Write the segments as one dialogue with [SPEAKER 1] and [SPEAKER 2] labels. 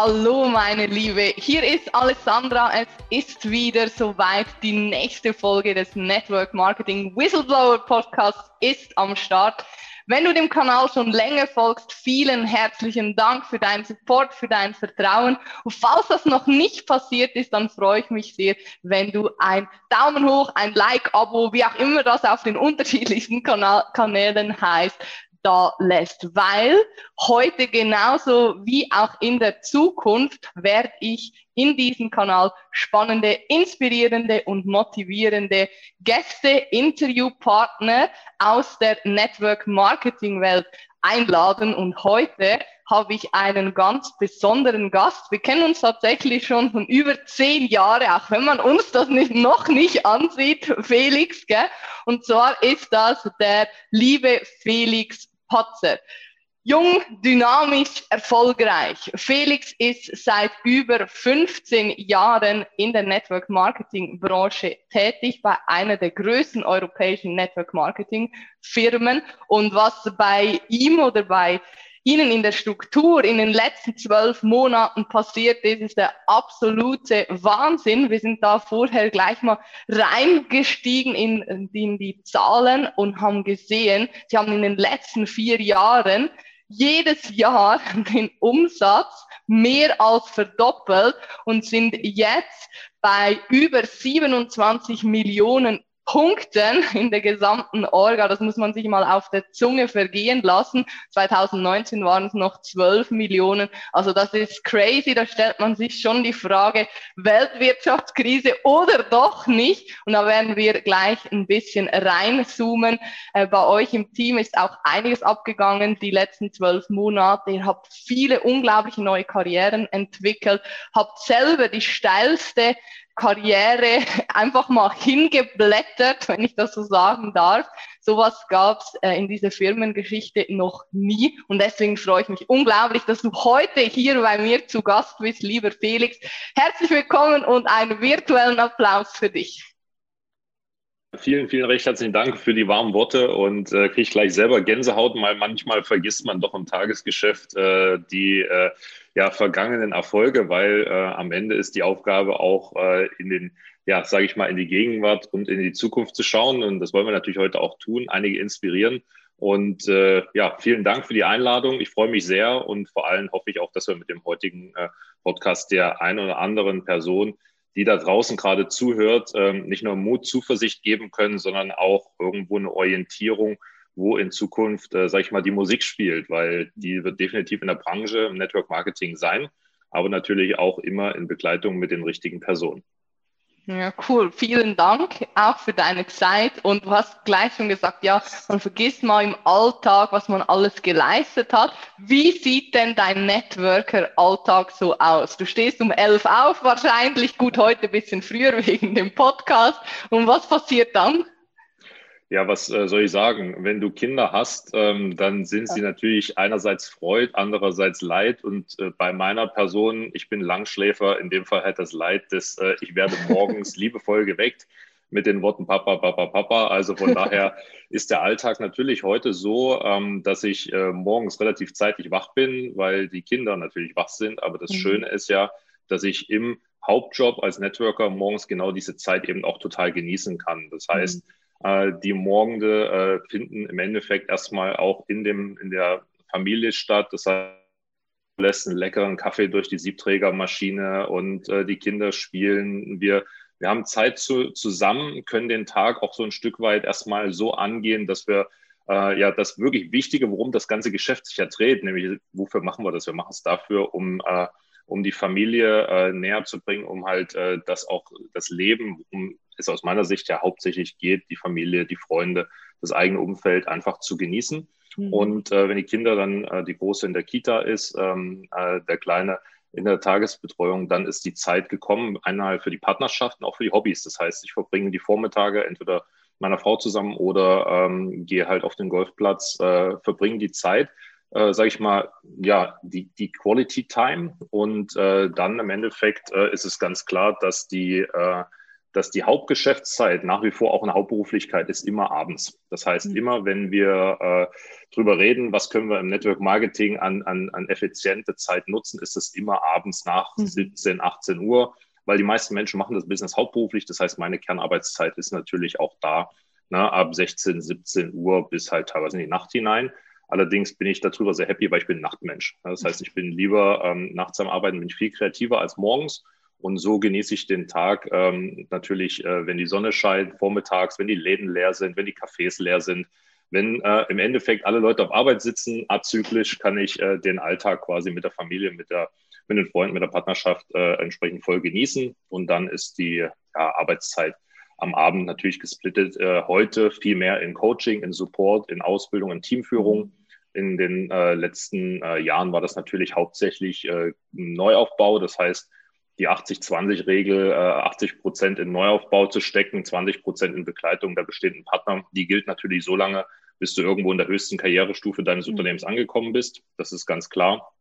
[SPEAKER 1] Hallo meine Liebe, hier ist Alessandra. Es ist wieder soweit. Die nächste Folge des Network Marketing Whistleblower Podcasts ist am Start. Wenn du dem Kanal schon länger folgst, vielen herzlichen Dank für deinen Support, für dein Vertrauen. Und falls das noch nicht passiert ist, dann freue ich mich sehr, wenn du ein Daumen hoch, ein Like, Abo, wie auch immer das auf den unterschiedlichsten Kanal Kanälen heißt, da lässt, weil heute genauso wie auch in der Zukunft werde ich in diesem Kanal spannende, inspirierende und motivierende Gäste, Interviewpartner aus der Network Marketing Welt einladen und heute habe ich einen ganz besonderen Gast. Wir kennen uns tatsächlich schon von über zehn Jahren, auch wenn man uns das nicht, noch nicht ansieht, Felix. Gell? Und zwar ist das der liebe Felix Patzer. Jung, dynamisch, erfolgreich. Felix ist seit über 15 Jahren in der Network Marketing Branche tätig bei einer der größten europäischen Network Marketing Firmen. Und was bei ihm oder bei Ihnen in der Struktur in den letzten zwölf Monaten passiert ist, ist der absolute Wahnsinn. Wir sind da vorher gleich mal reingestiegen in, in die Zahlen und haben gesehen, Sie haben in den letzten vier Jahren jedes Jahr den Umsatz mehr als verdoppelt und sind jetzt bei über 27 Millionen Punkten in der gesamten Orga. Das muss man sich mal auf der Zunge vergehen lassen. 2019 waren es noch 12 Millionen. Also das ist crazy. Da stellt man sich schon die Frage, Weltwirtschaftskrise oder doch nicht. Und da werden wir gleich ein bisschen reinzoomen. Äh, bei euch im Team ist auch einiges abgegangen die letzten zwölf Monate. Ihr habt viele unglaubliche neue Karrieren entwickelt, habt selber die steilste Karriere einfach mal hingeblättert, wenn ich das so sagen darf. Sowas gab es äh, in dieser Firmengeschichte noch nie. Und deswegen freue ich mich unglaublich, dass du heute hier bei mir zu Gast bist, lieber Felix. Herzlich willkommen und einen virtuellen Applaus für dich.
[SPEAKER 2] Vielen, vielen recht herzlichen Dank für die warmen Worte und äh, kriege ich gleich selber Gänsehaut, weil manchmal vergisst man doch im Tagesgeschäft äh, die äh, ja, vergangenen Erfolge, weil äh, am Ende ist die Aufgabe auch äh, in den, ja, sage ich mal, in die Gegenwart und in die Zukunft zu schauen. Und das wollen wir natürlich heute auch tun, einige inspirieren. Und äh, ja, vielen Dank für die Einladung. Ich freue mich sehr und vor allem hoffe ich auch, dass wir mit dem heutigen Podcast der einen oder anderen Person, die da draußen gerade zuhört, ähm, nicht nur Mut, Zuversicht geben können, sondern auch irgendwo eine Orientierung, wo in Zukunft, äh, sage ich mal, die Musik spielt, weil die wird definitiv in der Branche im Network Marketing sein, aber natürlich auch immer in Begleitung mit den richtigen Personen.
[SPEAKER 1] Ja, cool. Vielen Dank auch für deine Zeit. Und du hast gleich schon gesagt, ja, man vergisst mal im Alltag, was man alles geleistet hat. Wie sieht denn dein Networker-Alltag so aus? Du stehst um elf auf, wahrscheinlich gut heute ein bisschen früher wegen dem Podcast. Und was passiert dann?
[SPEAKER 2] Ja, was äh, soll ich sagen? Wenn du Kinder hast, ähm, dann sind sie natürlich einerseits Freud, andererseits Leid. Und äh, bei meiner Person, ich bin Langschläfer, in dem Fall halt das Leid, dass äh, ich werde morgens liebevoll geweckt mit den Worten Papa, Papa, Papa. Also von daher ist der Alltag natürlich heute so, ähm, dass ich äh, morgens relativ zeitig wach bin, weil die Kinder natürlich wach sind. Aber das mhm. Schöne ist ja, dass ich im Hauptjob als Networker morgens genau diese Zeit eben auch total genießen kann. Das heißt, mhm die Morgende äh, finden im Endeffekt erstmal auch in, dem, in der Familie statt. Das heißt, lässt einen leckeren Kaffee durch die Siebträgermaschine und äh, die Kinder spielen. Wir, wir haben Zeit zu, zusammen, können den Tag auch so ein Stück weit erstmal so angehen, dass wir äh, ja das wirklich Wichtige, worum das ganze Geschäft sich ja dreht, nämlich wofür machen wir das? Wir machen es dafür, um äh, um die Familie äh, näher zu bringen, um halt äh, das auch das Leben, um es aus meiner Sicht ja hauptsächlich geht, die Familie, die Freunde, das eigene Umfeld einfach zu genießen. Mhm. Und äh, wenn die Kinder dann, äh, die Große in der Kita ist, ähm, äh, der Kleine in der Tagesbetreuung, dann ist die Zeit gekommen, einmal für die Partnerschaften, auch für die Hobbys. Das heißt, ich verbringe die Vormittage entweder meiner Frau zusammen oder ähm, gehe halt auf den Golfplatz, äh, verbringe die Zeit äh, sage ich mal, ja, die, die Quality Time und äh, dann im Endeffekt äh, ist es ganz klar, dass die, äh, dass die Hauptgeschäftszeit nach wie vor auch eine Hauptberuflichkeit ist, immer abends. Das heißt, mhm. immer wenn wir äh, drüber reden, was können wir im Network Marketing an, an, an effiziente Zeit nutzen, ist es immer abends nach mhm. 17, 18 Uhr, weil die meisten Menschen machen das Business hauptberuflich. Das heißt, meine Kernarbeitszeit ist natürlich auch da, ne, ab 16, 17 Uhr bis halt teilweise in die Nacht hinein. Allerdings bin ich darüber sehr happy, weil ich bin Nachtmensch. Das heißt, ich bin lieber ähm, nachts am Arbeiten, bin ich viel kreativer als morgens. Und so genieße ich den Tag ähm, natürlich, äh, wenn die Sonne scheint, vormittags, wenn die Läden leer sind, wenn die Cafés leer sind. Wenn äh, im Endeffekt alle Leute auf Arbeit sitzen, azyklisch, kann ich äh, den Alltag quasi mit der Familie, mit, der, mit den Freunden, mit der Partnerschaft äh, entsprechend voll genießen. Und dann ist die ja, Arbeitszeit am Abend natürlich gesplittet. Äh, heute viel mehr in Coaching, in Support, in Ausbildung, in Teamführung. In den äh, letzten Jahren war das natürlich hauptsächlich Neuaufbau. Das heißt, die 80-20-Regel, äh, 80 Prozent in Neuaufbau zu stecken, 20 Prozent in Begleitung der bestehenden Partner, die gilt natürlich so lange, bis du irgendwo in der höchsten Karrierestufe deines mhm. Unternehmens angekommen bist. Das ist ganz klar.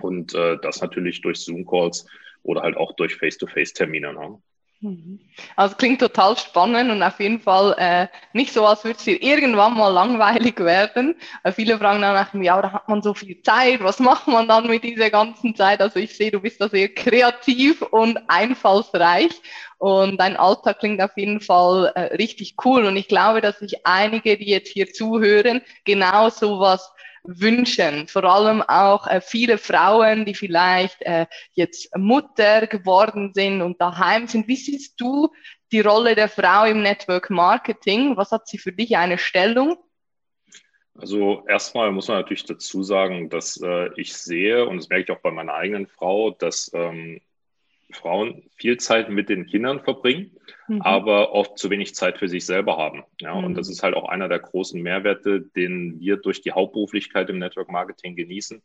[SPEAKER 2] Und äh, das natürlich durch Zoom-Calls oder halt auch durch Face-to-Face-Termine. Ne?
[SPEAKER 1] Mhm. Also klingt total spannend und auf jeden Fall äh, nicht so, als würde es dir irgendwann mal langweilig werden. Äh, viele fragen dann nach, ja, da hat man so viel Zeit, was macht man dann mit dieser ganzen Zeit? Also ich sehe, du bist da sehr kreativ und einfallsreich und dein Alltag klingt auf jeden Fall äh, richtig cool und ich glaube, dass sich einige, die jetzt hier zuhören, genau sowas wünschen. Vor allem auch äh, viele Frauen, die vielleicht äh, jetzt Mutter geworden sind und daheim sind. Wie siehst du die Rolle der Frau im Network Marketing? Was hat sie für dich eine Stellung?
[SPEAKER 2] Also erstmal muss man natürlich dazu sagen, dass äh, ich sehe, und das merke ich auch bei meiner eigenen Frau, dass ähm, Frauen viel Zeit mit den Kindern verbringen, mhm. aber oft zu wenig Zeit für sich selber haben. Ja, mhm. und das ist halt auch einer der großen Mehrwerte, den wir durch die Hauptberuflichkeit im Network Marketing genießen,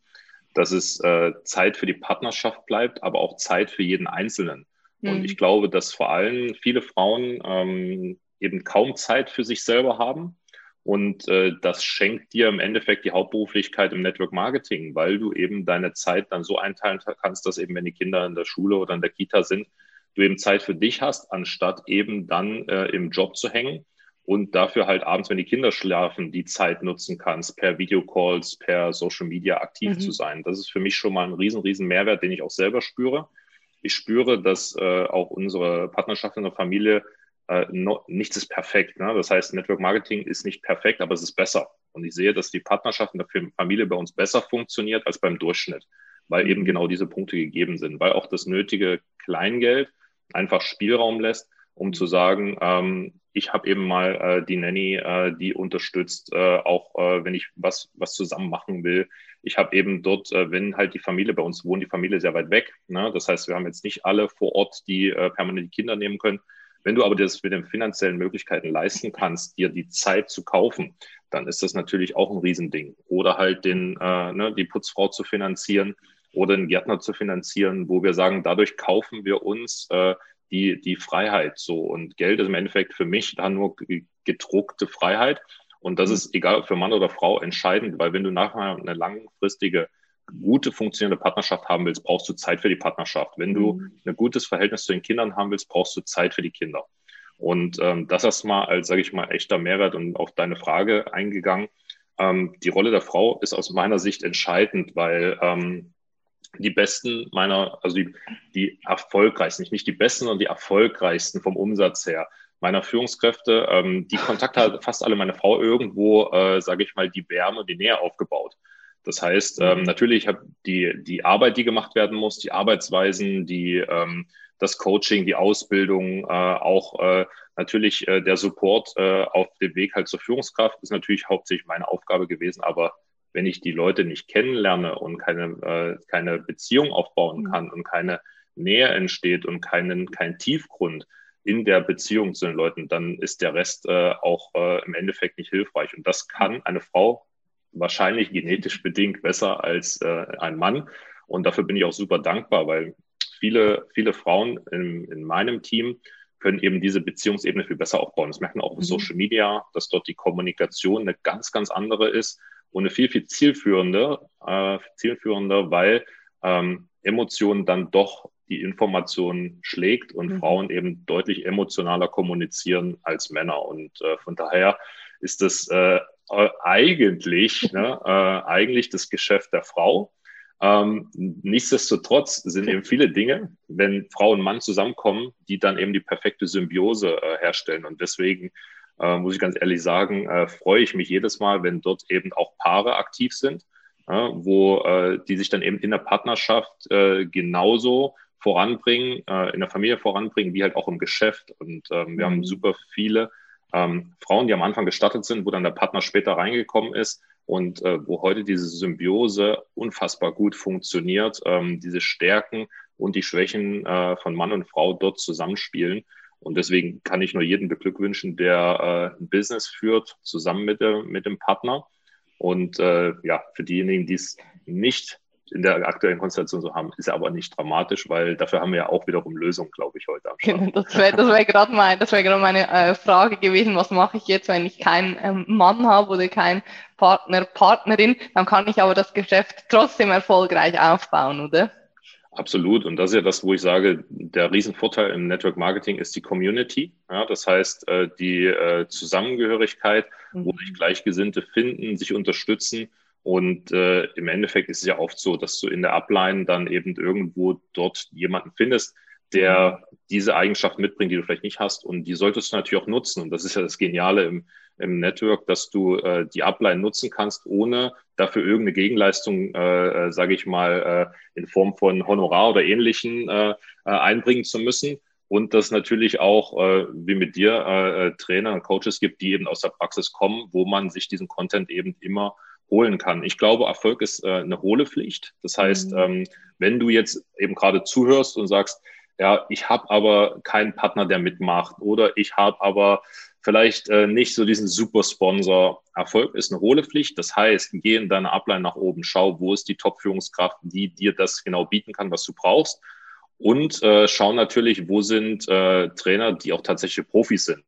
[SPEAKER 2] dass es äh, Zeit für die Partnerschaft bleibt, aber auch Zeit für jeden Einzelnen. Mhm. Und ich glaube, dass vor allem viele Frauen ähm, eben kaum Zeit für sich selber haben und äh, das schenkt dir im Endeffekt die Hauptberuflichkeit im Network Marketing, weil du eben deine Zeit dann so einteilen kannst, dass eben, wenn die Kinder in der Schule oder in der Kita sind, du eben Zeit für dich hast, anstatt eben dann äh, im Job zu hängen und dafür halt abends, wenn die Kinder schlafen, die Zeit nutzen kannst, per Videocalls, per Social Media aktiv mhm. zu sein. Das ist für mich schon mal ein riesen, riesen Mehrwert, den ich auch selber spüre. Ich spüre, dass äh, auch unsere Partnerschaft in der Familie äh, no, nichts ist perfekt. Ne? Das heißt, Network Marketing ist nicht perfekt, aber es ist besser. Und ich sehe, dass die Partnerschaft in der Familie bei uns besser funktioniert als beim Durchschnitt, weil eben genau diese Punkte gegeben sind, weil auch das nötige Kleingeld einfach Spielraum lässt, um zu sagen, ähm, ich habe eben mal äh, die Nanny, äh, die unterstützt, äh, auch äh, wenn ich was, was zusammen machen will. Ich habe eben dort, äh, wenn halt die Familie bei uns wohnt, die Familie sehr weit weg. Ne? Das heißt, wir haben jetzt nicht alle vor Ort, die äh, permanent die Kinder nehmen können. Wenn du aber das mit den finanziellen Möglichkeiten leisten kannst, dir die Zeit zu kaufen, dann ist das natürlich auch ein Riesending. Oder halt den, äh, ne, die Putzfrau zu finanzieren oder den Gärtner zu finanzieren, wo wir sagen, dadurch kaufen wir uns äh, die, die Freiheit so. Und Geld ist im Endeffekt für mich dann nur gedruckte Freiheit. Und das mhm. ist egal für Mann oder Frau entscheidend, weil wenn du nachher eine langfristige gute funktionierende Partnerschaft haben willst, brauchst du Zeit für die Partnerschaft. Wenn du mhm. ein gutes Verhältnis zu den Kindern haben willst, brauchst du Zeit für die Kinder. Und ähm, das erstmal als, sage ich mal, echter Mehrwert und auf deine Frage eingegangen. Ähm, die Rolle der Frau ist aus meiner Sicht entscheidend, weil ähm, die besten meiner, also die, die erfolgreichsten, nicht die besten, sondern die erfolgreichsten vom Umsatz her meiner Führungskräfte, ähm, die Kontakte hat fast alle meine Frau irgendwo, äh, sage ich mal, die Wärme, die Nähe aufgebaut. Das heißt, ähm, mhm. natürlich habe die, die Arbeit, die gemacht werden muss, die Arbeitsweisen, die, ähm, das Coaching, die Ausbildung, äh, auch äh, natürlich äh, der Support äh, auf dem Weg halt zur Führungskraft ist natürlich hauptsächlich meine Aufgabe gewesen. Aber wenn ich die Leute nicht kennenlerne und keine, äh, keine Beziehung aufbauen mhm. kann und keine Nähe entsteht und keinen, kein Tiefgrund in der Beziehung zu den Leuten, dann ist der Rest äh, auch im Endeffekt nicht hilfreich. Und das kann eine Frau wahrscheinlich genetisch bedingt besser als äh, ein Mann. Und dafür bin ich auch super dankbar, weil viele, viele Frauen in, in meinem Team können eben diese Beziehungsebene viel besser aufbauen. Das merken auch mhm. Social Media, dass dort die Kommunikation eine ganz, ganz andere ist und eine viel, viel zielführende, äh, zielführender, weil ähm, Emotionen dann doch die Information schlägt und mhm. Frauen eben deutlich emotionaler kommunizieren als Männer. Und äh, von daher ist das äh, eigentlich, ne, äh, eigentlich das Geschäft der Frau. Ähm, nichtsdestotrotz sind eben viele Dinge, wenn Frau und Mann zusammenkommen, die dann eben die perfekte Symbiose äh, herstellen. Und deswegen äh, muss ich ganz ehrlich sagen, äh, freue ich mich jedes Mal, wenn dort eben auch Paare aktiv sind, wo äh, die sich dann eben in der Partnerschaft äh, genauso voranbringen, äh, in der Familie voranbringen, wie halt auch im Geschäft. Und ähm, wir haben mhm. super viele ähm, Frauen, die am Anfang gestartet sind, wo dann der Partner später reingekommen ist und äh, wo heute diese Symbiose unfassbar gut funktioniert, ähm, diese Stärken und die Schwächen äh, von Mann und Frau dort zusammenspielen. Und deswegen kann ich nur jeden beglückwünschen, der äh, ein Business führt, zusammen mit, der, mit dem Partner. Und äh, ja, für diejenigen, die es nicht in der aktuellen Konstellation so haben, ist aber nicht dramatisch, weil dafür haben wir ja auch wiederum Lösungen, glaube ich, heute am
[SPEAKER 1] Start. Genau, das wäre das wär gerade mein, wär meine äh, Frage gewesen, was mache ich jetzt, wenn ich keinen ähm, Mann habe oder keinen Partner, Partnerin, dann kann ich aber das Geschäft trotzdem erfolgreich aufbauen, oder?
[SPEAKER 2] Absolut. Und das ist ja das, wo ich sage, der Riesenvorteil im Network Marketing ist die Community. Ja, das heißt, äh, die äh, Zusammengehörigkeit, wo mhm. sich Gleichgesinnte finden, sich unterstützen. Und äh, im Endeffekt ist es ja oft so, dass du in der Upline dann eben irgendwo dort jemanden findest, der mhm. diese Eigenschaft mitbringt, die du vielleicht nicht hast. Und die solltest du natürlich auch nutzen. Und das ist ja das Geniale im, im Network, dass du äh, die Upline nutzen kannst, ohne dafür irgendeine Gegenleistung, äh, äh, sage ich mal, äh, in Form von Honorar oder Ähnlichen äh, äh, einbringen zu müssen. Und dass natürlich auch, äh, wie mit dir, äh, äh, Trainer und Coaches gibt, die eben aus der Praxis kommen, wo man sich diesen Content eben immer holen kann. Ich glaube, Erfolg ist äh, eine hohle Pflicht. Das heißt, mhm. ähm, wenn du jetzt eben gerade zuhörst und sagst, ja, ich habe aber keinen Partner, der mitmacht oder ich habe aber vielleicht äh, nicht so diesen Super-Sponsor. Erfolg ist eine hohle Pflicht. Das heißt, geh in deine Ablein nach oben, schau, wo ist die Top-Führungskraft, die dir das genau bieten kann, was du brauchst. Und äh, schau natürlich, wo sind äh, Trainer, die auch tatsächlich Profis sind.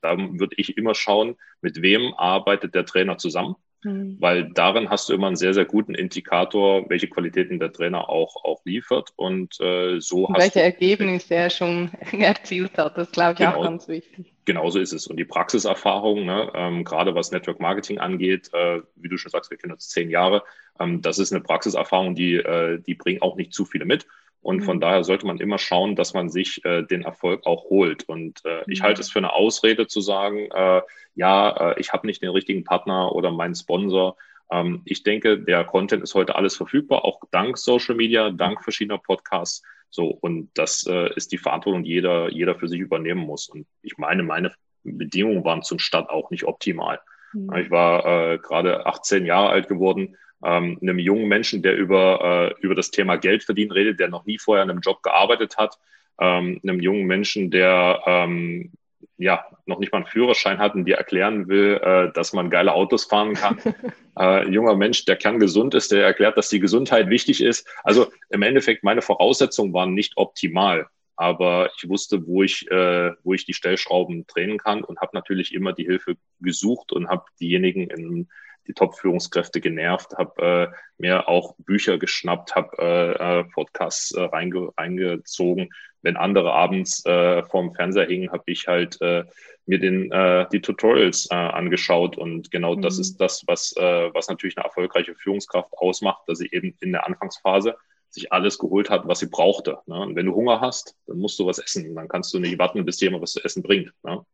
[SPEAKER 2] Da würde ich immer schauen, mit wem arbeitet der Trainer zusammen. Mhm. Weil darin hast du immer einen sehr, sehr guten Indikator, welche Qualitäten der Trainer auch, auch liefert. Und äh, so und hast
[SPEAKER 1] welche du, Ergebnisse er schon erzielt hat, das glaube ich genau, auch ganz wichtig.
[SPEAKER 2] Genauso ist es. Und die Praxiserfahrung, ne, ähm, gerade was Network Marketing angeht, äh, wie du schon sagst, wir kennen uns zehn Jahre, ähm, das ist eine Praxiserfahrung, die, äh, die bringen auch nicht zu viele mit. Und von mhm. daher sollte man immer schauen, dass man sich äh, den Erfolg auch holt. Und äh, ich mhm. halte es für eine Ausrede zu sagen, äh, ja, äh, ich habe nicht den richtigen Partner oder meinen Sponsor. Ähm, ich denke, der Content ist heute alles verfügbar, auch dank Social Media, dank verschiedener Podcasts. So, und das äh, ist die Verantwortung, die jeder, jeder für sich übernehmen muss. Und ich meine, meine Bedingungen waren zum Start auch nicht optimal. Mhm. Ich war äh, gerade 18 Jahre alt geworden ähm, einem jungen Menschen, der über, äh, über das Thema Geld verdienen redet, der noch nie vorher in einem Job gearbeitet hat, ähm, einem jungen Menschen, der ähm, ja noch nicht mal einen Führerschein hat und dir erklären will, äh, dass man geile Autos fahren kann. äh, junger Mensch, der kerngesund ist, der erklärt, dass die Gesundheit wichtig ist. Also im Endeffekt, meine Voraussetzungen waren nicht optimal aber ich wusste, wo ich, äh, wo ich die Stellschrauben drehen kann und habe natürlich immer die Hilfe gesucht und habe diejenigen in, die Top-Führungskräfte genervt, habe äh, mir auch Bücher geschnappt, habe äh, äh, Podcasts äh, reinge reingezogen. Wenn andere abends äh, vorm Fernseher hingen, habe ich halt äh, mir den, äh, die Tutorials äh, angeschaut. Und genau mhm. das ist das, was, äh, was natürlich eine erfolgreiche Führungskraft ausmacht, dass sie eben in der Anfangsphase sich alles geholt hat, was sie brauchte. Ne? Und wenn du Hunger hast, dann musst du was essen. Dann kannst du nicht warten, bis dir jemand was zu essen bringt. Ne?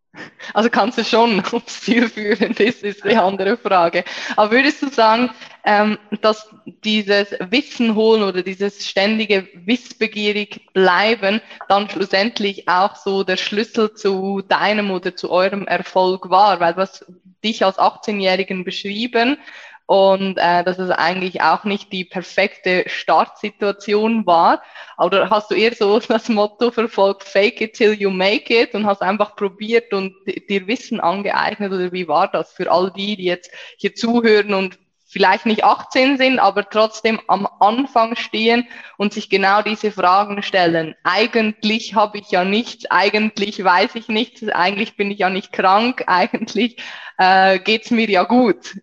[SPEAKER 1] Also kannst du schon aufs Ziel führen, das ist die andere Frage. Aber würdest du sagen, ähm, dass dieses Wissen holen oder dieses ständige Wissbegierig bleiben dann schlussendlich auch so der Schlüssel zu deinem oder zu eurem Erfolg war? Weil was dich als 18-Jährigen beschrieben und äh, dass es eigentlich auch nicht die perfekte Startsituation war. Oder hast du eher so das Motto verfolgt, fake it till you make it und hast einfach probiert und dir Wissen angeeignet oder wie war das für all die, die jetzt hier zuhören und vielleicht nicht 18 sind, aber trotzdem am Anfang stehen und sich genau diese Fragen stellen. Eigentlich habe ich ja nichts, eigentlich weiß ich nichts, eigentlich bin ich ja nicht krank, eigentlich äh, geht's mir ja gut.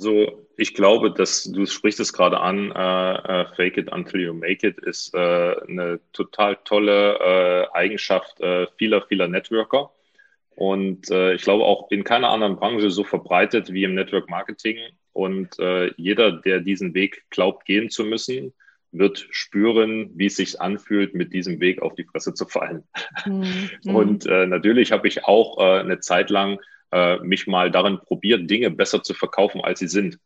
[SPEAKER 2] So, ich glaube, dass du sprichst es gerade an, äh, äh, Fake it until you make it ist äh, eine total tolle äh, Eigenschaft äh, vieler, vieler Networker. Und äh, ich glaube auch in keiner anderen Branche so verbreitet wie im Network Marketing. Und jeder, der diesen Weg glaubt, gehen zu müssen, wird spüren, wie es sich anfühlt, mit diesem Weg auf die Fresse zu fallen. Mhm. Und natürlich habe ich auch eine Zeit lang äh, mich mal darin probiert, Dinge besser zu verkaufen, als sie sind.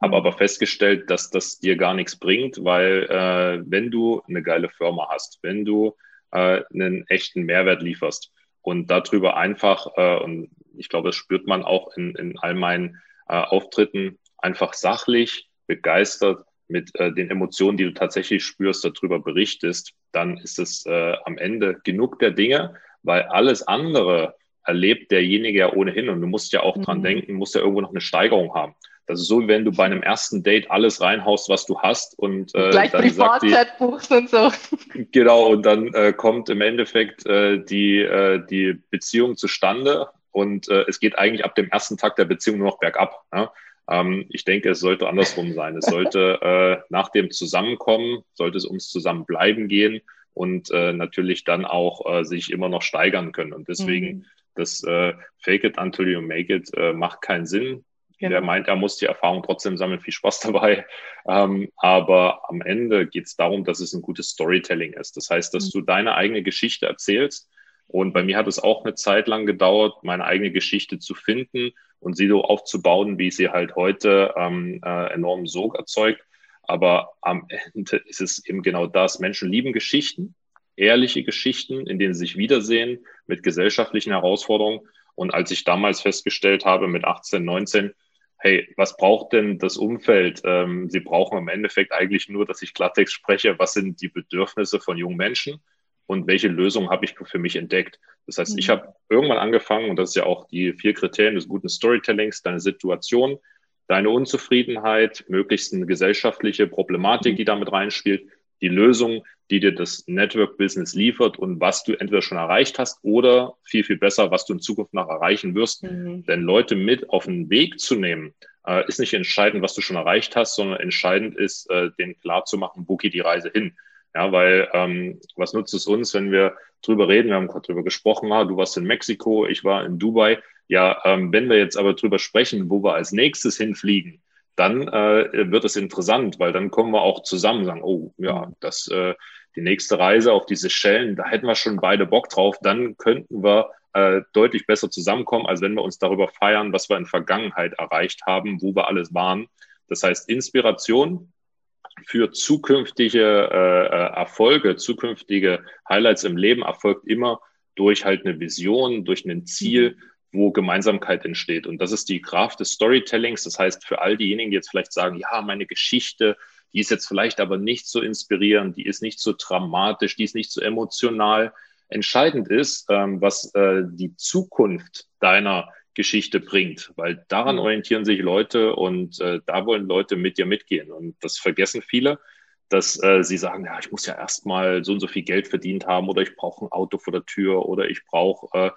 [SPEAKER 2] Habe aber festgestellt, dass das dir gar nichts bringt, weil äh, wenn du eine geile Firma hast, wenn du äh, einen echten Mehrwert lieferst, und darüber einfach, äh, und ich glaube, das spürt man auch in, in all meinen äh, Auftritten, einfach sachlich, begeistert mit äh, den Emotionen, die du tatsächlich spürst, darüber berichtest, dann ist es äh, am Ende genug der Dinge, weil alles andere erlebt derjenige ja ohnehin und du musst ja auch mhm. dran denken, musst ja irgendwo noch eine Steigerung haben. Das ist so, wie wenn du bei einem ersten Date alles reinhaust, was du hast und
[SPEAKER 1] äh, gleich dann Privatzeit buchst und so.
[SPEAKER 2] Genau, und dann äh, kommt im Endeffekt äh, die, äh, die Beziehung zustande und äh, es geht eigentlich ab dem ersten Tag der Beziehung nur noch bergab. Ja? Ähm, ich denke, es sollte andersrum sein. Es sollte äh, nach dem Zusammenkommen, sollte es ums Zusammenbleiben gehen und äh, natürlich dann auch äh, sich immer noch steigern können. Und deswegen mhm. Das äh, Fake it until you make it äh, macht keinen Sinn. Genau. Der meint, er muss die Erfahrung trotzdem sammeln, viel Spaß dabei. Ähm, aber am Ende geht es darum, dass es ein gutes Storytelling ist. Das heißt, dass mhm. du deine eigene Geschichte erzählst. Und bei mir hat es auch eine Zeit lang gedauert, meine eigene Geschichte zu finden und sie so aufzubauen, wie sie halt heute ähm, äh, enormen Sog erzeugt. Aber am Ende ist es eben genau das. Menschen lieben Geschichten, ehrliche Geschichten, in denen sie sich wiedersehen mit gesellschaftlichen Herausforderungen. Und als ich damals festgestellt habe mit 18, 19, hey, was braucht denn das Umfeld? Ähm, sie brauchen im Endeffekt eigentlich nur, dass ich Klartext spreche, was sind die Bedürfnisse von jungen Menschen und welche Lösung habe ich für mich entdeckt. Das heißt, mhm. ich habe irgendwann angefangen, und das ist ja auch die vier Kriterien des guten Storytellings, deine Situation, deine Unzufriedenheit, möglichst eine gesellschaftliche Problematik, mhm. die damit reinspielt, die Lösung, die dir das Network Business liefert und was du entweder schon erreicht hast oder viel, viel besser, was du in Zukunft noch erreichen wirst. Mhm. Denn Leute mit auf den Weg zu nehmen, äh, ist nicht entscheidend, was du schon erreicht hast, sondern entscheidend ist, äh, denen klar zu machen, wo geht die Reise hin. Ja, weil ähm, was nutzt es uns, wenn wir drüber reden? Wir haben gerade drüber gesprochen, ah, du warst in Mexiko, ich war in Dubai. Ja, ähm, wenn wir jetzt aber drüber sprechen, wo wir als nächstes hinfliegen, dann äh, wird es interessant, weil dann kommen wir auch zusammen und sagen, oh ja, mhm. das äh, die nächste Reise auf diese Schellen, da hätten wir schon beide Bock drauf, dann könnten wir äh, deutlich besser zusammenkommen, als wenn wir uns darüber feiern, was wir in Vergangenheit erreicht haben, wo wir alles waren. Das heißt, Inspiration für zukünftige äh, äh Erfolge, zukünftige Highlights im Leben erfolgt immer durch halt eine Vision, durch ein Ziel, mhm wo Gemeinsamkeit entsteht. Und das ist die Kraft des Storytellings. Das heißt, für all diejenigen, die jetzt vielleicht sagen, ja, meine Geschichte, die ist jetzt vielleicht aber nicht so inspirierend, die ist nicht so dramatisch, die ist nicht so emotional. Entscheidend ist, ähm, was äh, die Zukunft deiner Geschichte bringt, weil daran mhm. orientieren sich Leute und äh, da wollen Leute mit dir mitgehen. Und das vergessen viele dass äh, sie sagen, ja, ich muss ja erstmal so und so viel Geld verdient haben oder ich brauche ein Auto vor der Tür oder ich brauche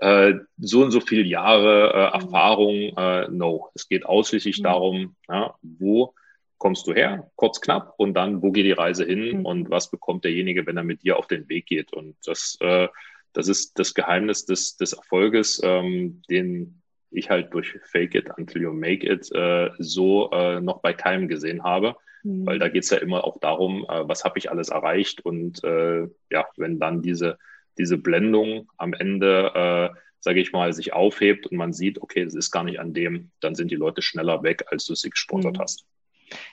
[SPEAKER 2] äh, äh, so und so viele Jahre äh, mhm. Erfahrung. Äh, no, es geht ausschließlich mhm. darum, ja, wo kommst du her, kurz knapp, und dann, wo geht die Reise hin mhm. und was bekommt derjenige, wenn er mit dir auf den Weg geht. Und das, äh, das ist das Geheimnis des, des Erfolges, ähm, den ich halt durch Fake It Until You Make It äh, so äh, noch bei keinem gesehen habe. Mhm. Weil da geht es ja immer auch darum, äh, was habe ich alles erreicht und äh, ja, wenn dann diese, diese Blendung am Ende, äh, sage ich mal, sich aufhebt und man sieht, okay, es ist gar nicht an dem, dann sind die Leute schneller weg, als du sie gesponsert mhm. hast.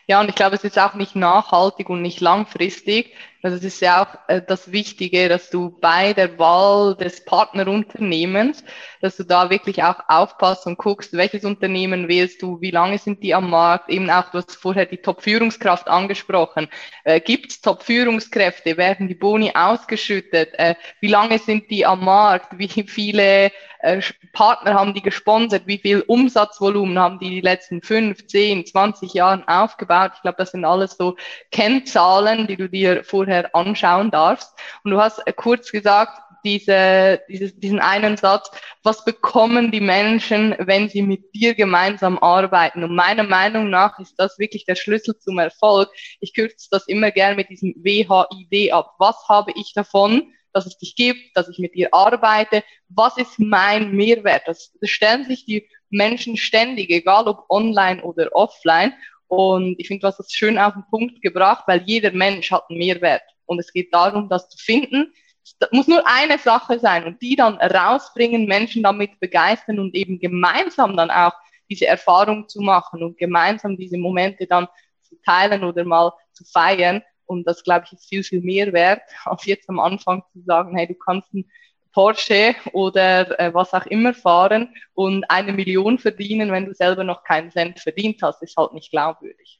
[SPEAKER 1] Ja, und ich glaube, es ist auch nicht nachhaltig und nicht langfristig. Also es ist ja auch äh, das Wichtige, dass du bei der Wahl des Partnerunternehmens, dass du da wirklich auch aufpasst und guckst, welches Unternehmen wählst du, wie lange sind die am Markt, eben auch, du hast vorher die Top-Führungskraft angesprochen. Äh, Gibt es Top-Führungskräfte? Werden die Boni ausgeschüttet? Äh, wie lange sind die am Markt? Wie viele äh, Partner haben die gesponsert? Wie viel Umsatzvolumen haben die die letzten fünf, zehn, zwanzig Jahren aufgebaut? Ich glaube, das sind alles so Kennzahlen, die du dir vorher anschauen darfst. Und du hast äh, kurz gesagt, diese, dieses, diesen einen Satz, was bekommen die Menschen, wenn sie mit dir gemeinsam arbeiten? Und meiner Meinung nach ist das wirklich der Schlüssel zum Erfolg. Ich kürze das immer gern mit diesem WHID ab. Was habe ich davon? dass es dich gibt, dass ich mit dir arbeite. Was ist mein Mehrwert? Das stellen sich die Menschen ständig, egal ob online oder offline. Und ich finde, du hast das schön auf den Punkt gebracht, weil jeder Mensch hat einen Mehrwert. Und es geht darum, das zu finden. Es muss nur eine Sache sein und die dann rausbringen, Menschen damit begeistern und eben gemeinsam dann auch diese Erfahrung zu machen und gemeinsam diese Momente dann zu teilen oder mal zu feiern. Und das, glaube ich, ist viel, viel mehr wert, als jetzt am Anfang zu sagen, hey, du kannst ein Porsche oder äh, was auch immer fahren und eine Million verdienen, wenn du selber noch keinen Cent verdient hast, ist halt nicht glaubwürdig.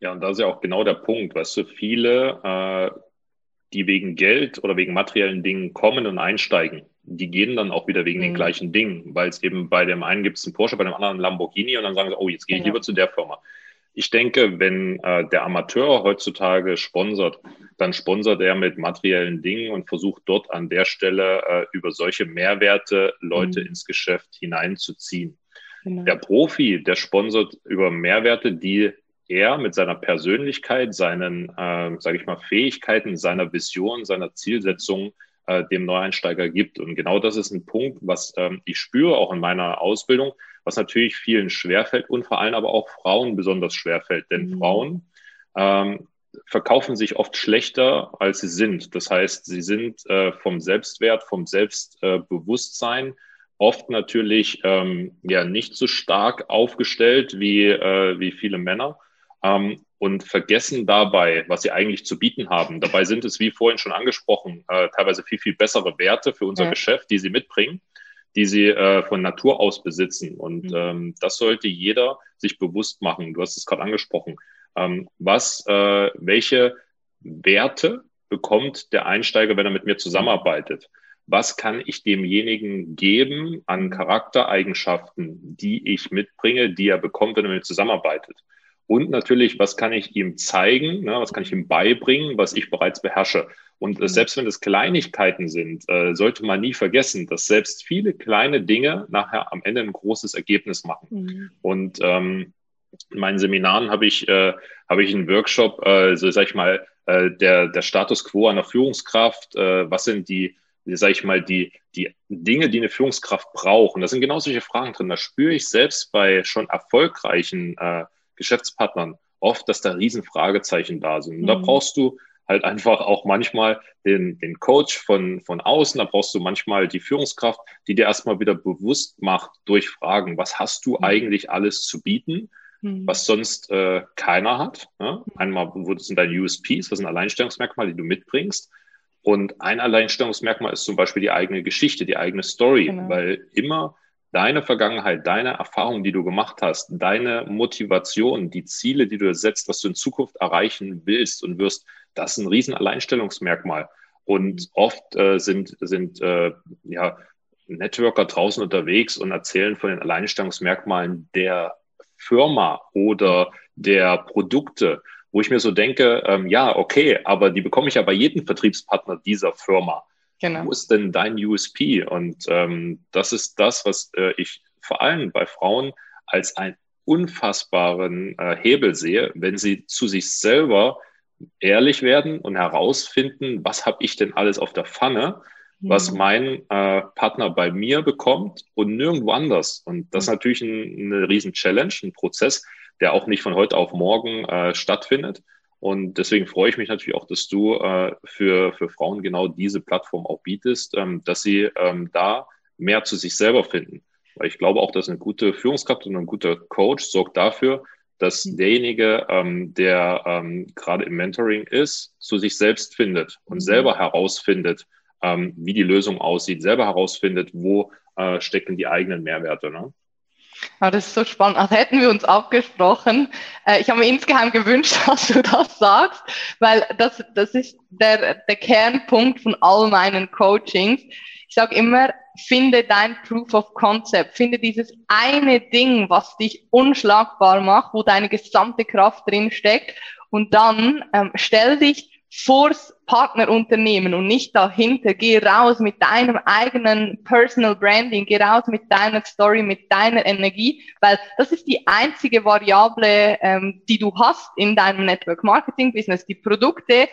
[SPEAKER 2] Ja, und das ist ja auch genau der Punkt, weißt du, viele, äh, die wegen Geld oder wegen materiellen Dingen kommen und einsteigen, die gehen dann auch wieder wegen mhm. den gleichen Dingen, weil es eben bei dem einen gibt es einen Porsche, bei dem anderen einen Lamborghini und dann sagen sie, oh, jetzt gehe ich ja. lieber zu der Firma. Ich denke, wenn äh, der Amateur heutzutage sponsert, dann sponsert er mit materiellen Dingen und versucht dort an der Stelle äh, über solche Mehrwerte Leute mhm. ins Geschäft hineinzuziehen. Genau. Der Profi, der sponsert über Mehrwerte, die er mit seiner Persönlichkeit, seinen, äh, sage ich mal, Fähigkeiten, seiner Vision, seiner Zielsetzung äh, dem Neueinsteiger gibt. Und genau das ist ein Punkt, was ähm, ich spüre, auch in meiner Ausbildung, was natürlich vielen schwerfällt und vor allem aber auch Frauen besonders schwerfällt. Denn mhm. Frauen ähm, verkaufen sich oft schlechter, als sie sind. Das heißt, sie sind äh, vom Selbstwert, vom Selbstbewusstsein oft natürlich ähm, ja nicht so stark aufgestellt wie, äh, wie viele Männer ähm, und vergessen dabei, was sie eigentlich zu bieten haben. Dabei sind es, wie vorhin schon angesprochen, äh, teilweise viel, viel bessere Werte für unser ja. Geschäft, die sie mitbringen die sie äh, von Natur aus besitzen. Und mhm. ähm, das sollte jeder sich bewusst machen. Du hast es gerade angesprochen. Ähm, was, äh, welche Werte bekommt der Einsteiger, wenn er mit mir zusammenarbeitet? Was kann ich demjenigen geben an Charaktereigenschaften, die ich mitbringe, die er bekommt, wenn er mit mir zusammenarbeitet? Und natürlich, was kann ich ihm zeigen, ne, was kann ich ihm beibringen, was ich bereits beherrsche? Und äh, mhm. selbst wenn es Kleinigkeiten sind, äh, sollte man nie vergessen, dass selbst viele kleine Dinge nachher am Ende ein großes Ergebnis machen. Mhm. Und ähm, in meinen Seminaren habe ich, äh, habe ich einen Workshop, äh, so sag ich mal, äh, der, der Status quo einer Führungskraft, äh, was sind die, sag ich mal, die, die Dinge, die eine Führungskraft braucht. Und da sind genau solche Fragen drin. Da spüre ich selbst bei schon erfolgreichen äh, Geschäftspartnern oft, dass da riesen Fragezeichen da sind. Und mhm. da brauchst du halt einfach auch manchmal den, den Coach von, von außen, da brauchst du manchmal die Führungskraft, die dir erstmal wieder bewusst macht durch Fragen, was hast du mhm. eigentlich alles zu bieten, mhm. was sonst äh, keiner hat. Ne? Einmal, wo sind deine USPs, was sind Alleinstellungsmerkmale, die du mitbringst. Und ein Alleinstellungsmerkmal ist zum Beispiel die eigene Geschichte, die eigene Story, genau. weil immer deine Vergangenheit, deine Erfahrungen, die du gemacht hast, deine Motivation, die Ziele, die du setzt, was du in Zukunft erreichen willst und wirst, das ist ein riesen Alleinstellungsmerkmal. Und oft äh, sind, sind äh, ja, Networker draußen unterwegs und erzählen von den Alleinstellungsmerkmalen der Firma oder der Produkte, wo ich mir so denke, ähm, ja, okay, aber die bekomme ich ja bei jedem Vertriebspartner dieser Firma. Genau. Wo ist denn dein USP? Und ähm, das ist das, was äh, ich vor allem bei Frauen als einen unfassbaren äh, Hebel sehe, wenn sie zu sich selber ehrlich werden und herausfinden, was habe ich denn alles auf der Pfanne, was mein äh, Partner bei mir bekommt und nirgendwo anders. Und das ist natürlich ein, eine riesen Challenge, ein Prozess, der auch nicht von heute auf morgen äh, stattfindet. Und deswegen freue ich mich natürlich auch, dass du äh, für, für Frauen genau diese Plattform auch bietest, ähm, dass sie ähm, da mehr zu sich selber finden. Weil ich glaube auch, dass eine gute Führungskraft und ein guter Coach sorgt dafür, dass mhm. derjenige, ähm, der ähm, gerade im Mentoring ist, zu sich selbst findet und mhm. selber herausfindet, ähm, wie die Lösung aussieht, selber herausfindet, wo äh, stecken die eigenen Mehrwerte. Ne?
[SPEAKER 1] Ja, das ist so spannend. Also hätten wir uns abgesprochen. Äh, ich habe mir insgeheim gewünscht, dass du das sagst, weil das, das ist der, der Kernpunkt von all meinen Coachings. Ich sage immer, finde dein Proof of Concept, finde dieses eine Ding, was dich unschlagbar macht, wo deine gesamte Kraft drin steckt und dann ähm, stell dich vors Partnerunternehmen und nicht dahinter. Geh raus mit deinem eigenen Personal Branding, geh raus mit deiner Story, mit deiner Energie, weil das ist die einzige Variable, ähm, die du hast in deinem Network Marketing Business. Die Produkte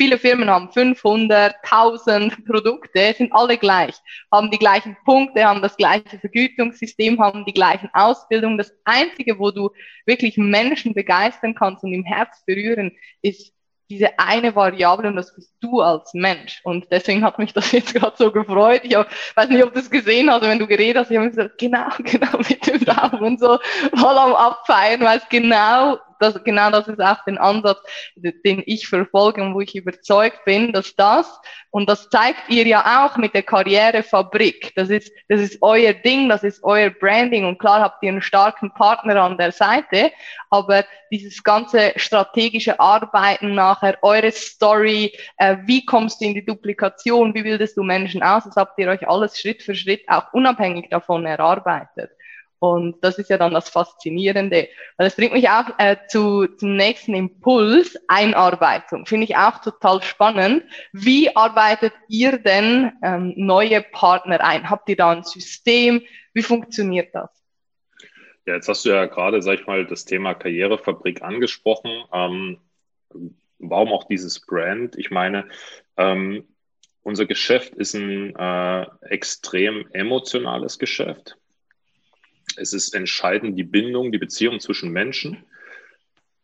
[SPEAKER 1] Viele Firmen haben 500, 1000 Produkte, sind alle gleich, haben die gleichen Punkte, haben das gleiche Vergütungssystem, haben die gleichen Ausbildungen. Das Einzige, wo du wirklich Menschen begeistern kannst und im Herz berühren, ist diese eine Variable und das bist du als Mensch. Und deswegen hat mich das jetzt gerade so gefreut. Ich hab, weiß nicht, ob du es gesehen hast, wenn du geredet hast, ich habe gesagt, genau, genau mit dem Daumen so voll am Abfeiern, weil es genau das, genau das ist auch den Ansatz, den ich verfolge und wo ich überzeugt bin, dass das, und das zeigt ihr ja auch mit der Karrierefabrik, das ist, das ist euer Ding, das ist euer Branding und klar habt ihr einen starken Partner an der Seite, aber dieses ganze strategische Arbeiten nachher, eure Story, äh, wie kommst du in die Duplikation, wie bildest du Menschen aus, das habt ihr euch alles Schritt für Schritt auch unabhängig davon erarbeitet. Und das ist ja dann das Faszinierende. Weil das bringt mich auch äh, zu, zum nächsten Impuls, Einarbeitung. Finde ich auch total spannend. Wie arbeitet ihr denn ähm, neue Partner ein? Habt ihr da ein System? Wie funktioniert das?
[SPEAKER 2] Ja, jetzt hast du ja gerade, sag ich mal, das Thema Karrierefabrik angesprochen. Ähm, warum auch dieses Brand? Ich meine, ähm, unser Geschäft ist ein äh, extrem emotionales Geschäft. Es ist entscheidend die Bindung, die Beziehung zwischen Menschen.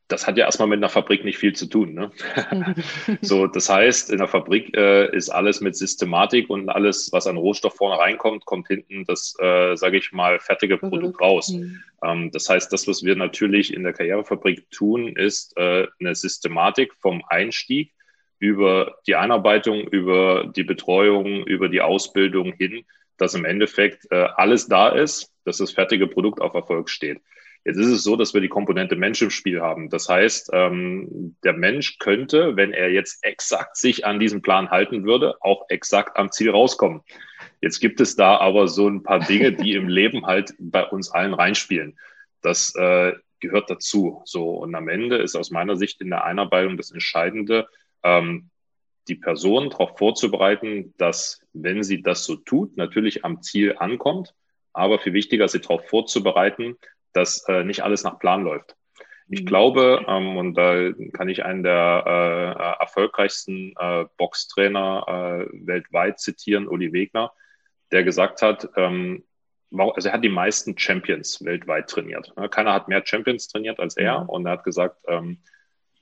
[SPEAKER 2] Das hat ja erstmal mit einer Fabrik nicht viel zu tun. Ne? so, das heißt, in der Fabrik äh, ist alles mit Systematik und alles, was an Rohstoff vorne reinkommt, kommt hinten das, äh, sage ich mal, fertige Produkt raus. Mhm. Ähm, das heißt, das, was wir natürlich in der Karrierefabrik tun, ist äh, eine Systematik vom Einstieg über die Einarbeitung, über die Betreuung, über die Ausbildung hin, dass im Endeffekt äh, alles da ist, dass das fertige Produkt auf Erfolg steht. Jetzt ist es so, dass wir die Komponente Mensch im Spiel haben. Das heißt, ähm, der Mensch könnte, wenn er jetzt exakt sich an diesen Plan halten würde, auch exakt am Ziel rauskommen. Jetzt gibt es da aber so ein paar Dinge, die im Leben halt bei uns allen reinspielen. Das äh, gehört dazu. So und am Ende ist aus meiner Sicht in der Einarbeitung das Entscheidende, ähm, die Person darauf vorzubereiten, dass, wenn sie das so tut, natürlich am Ziel ankommt, aber viel wichtiger, sie darauf vorzubereiten, dass äh, nicht alles nach Plan läuft. Ich mhm. glaube, ähm, und da kann ich einen der äh, erfolgreichsten äh, Boxtrainer äh, weltweit zitieren, Uli Wegner, der gesagt hat, ähm, also er hat die meisten Champions weltweit trainiert. Keiner hat mehr Champions trainiert als er. Mhm. Und er hat gesagt, ähm,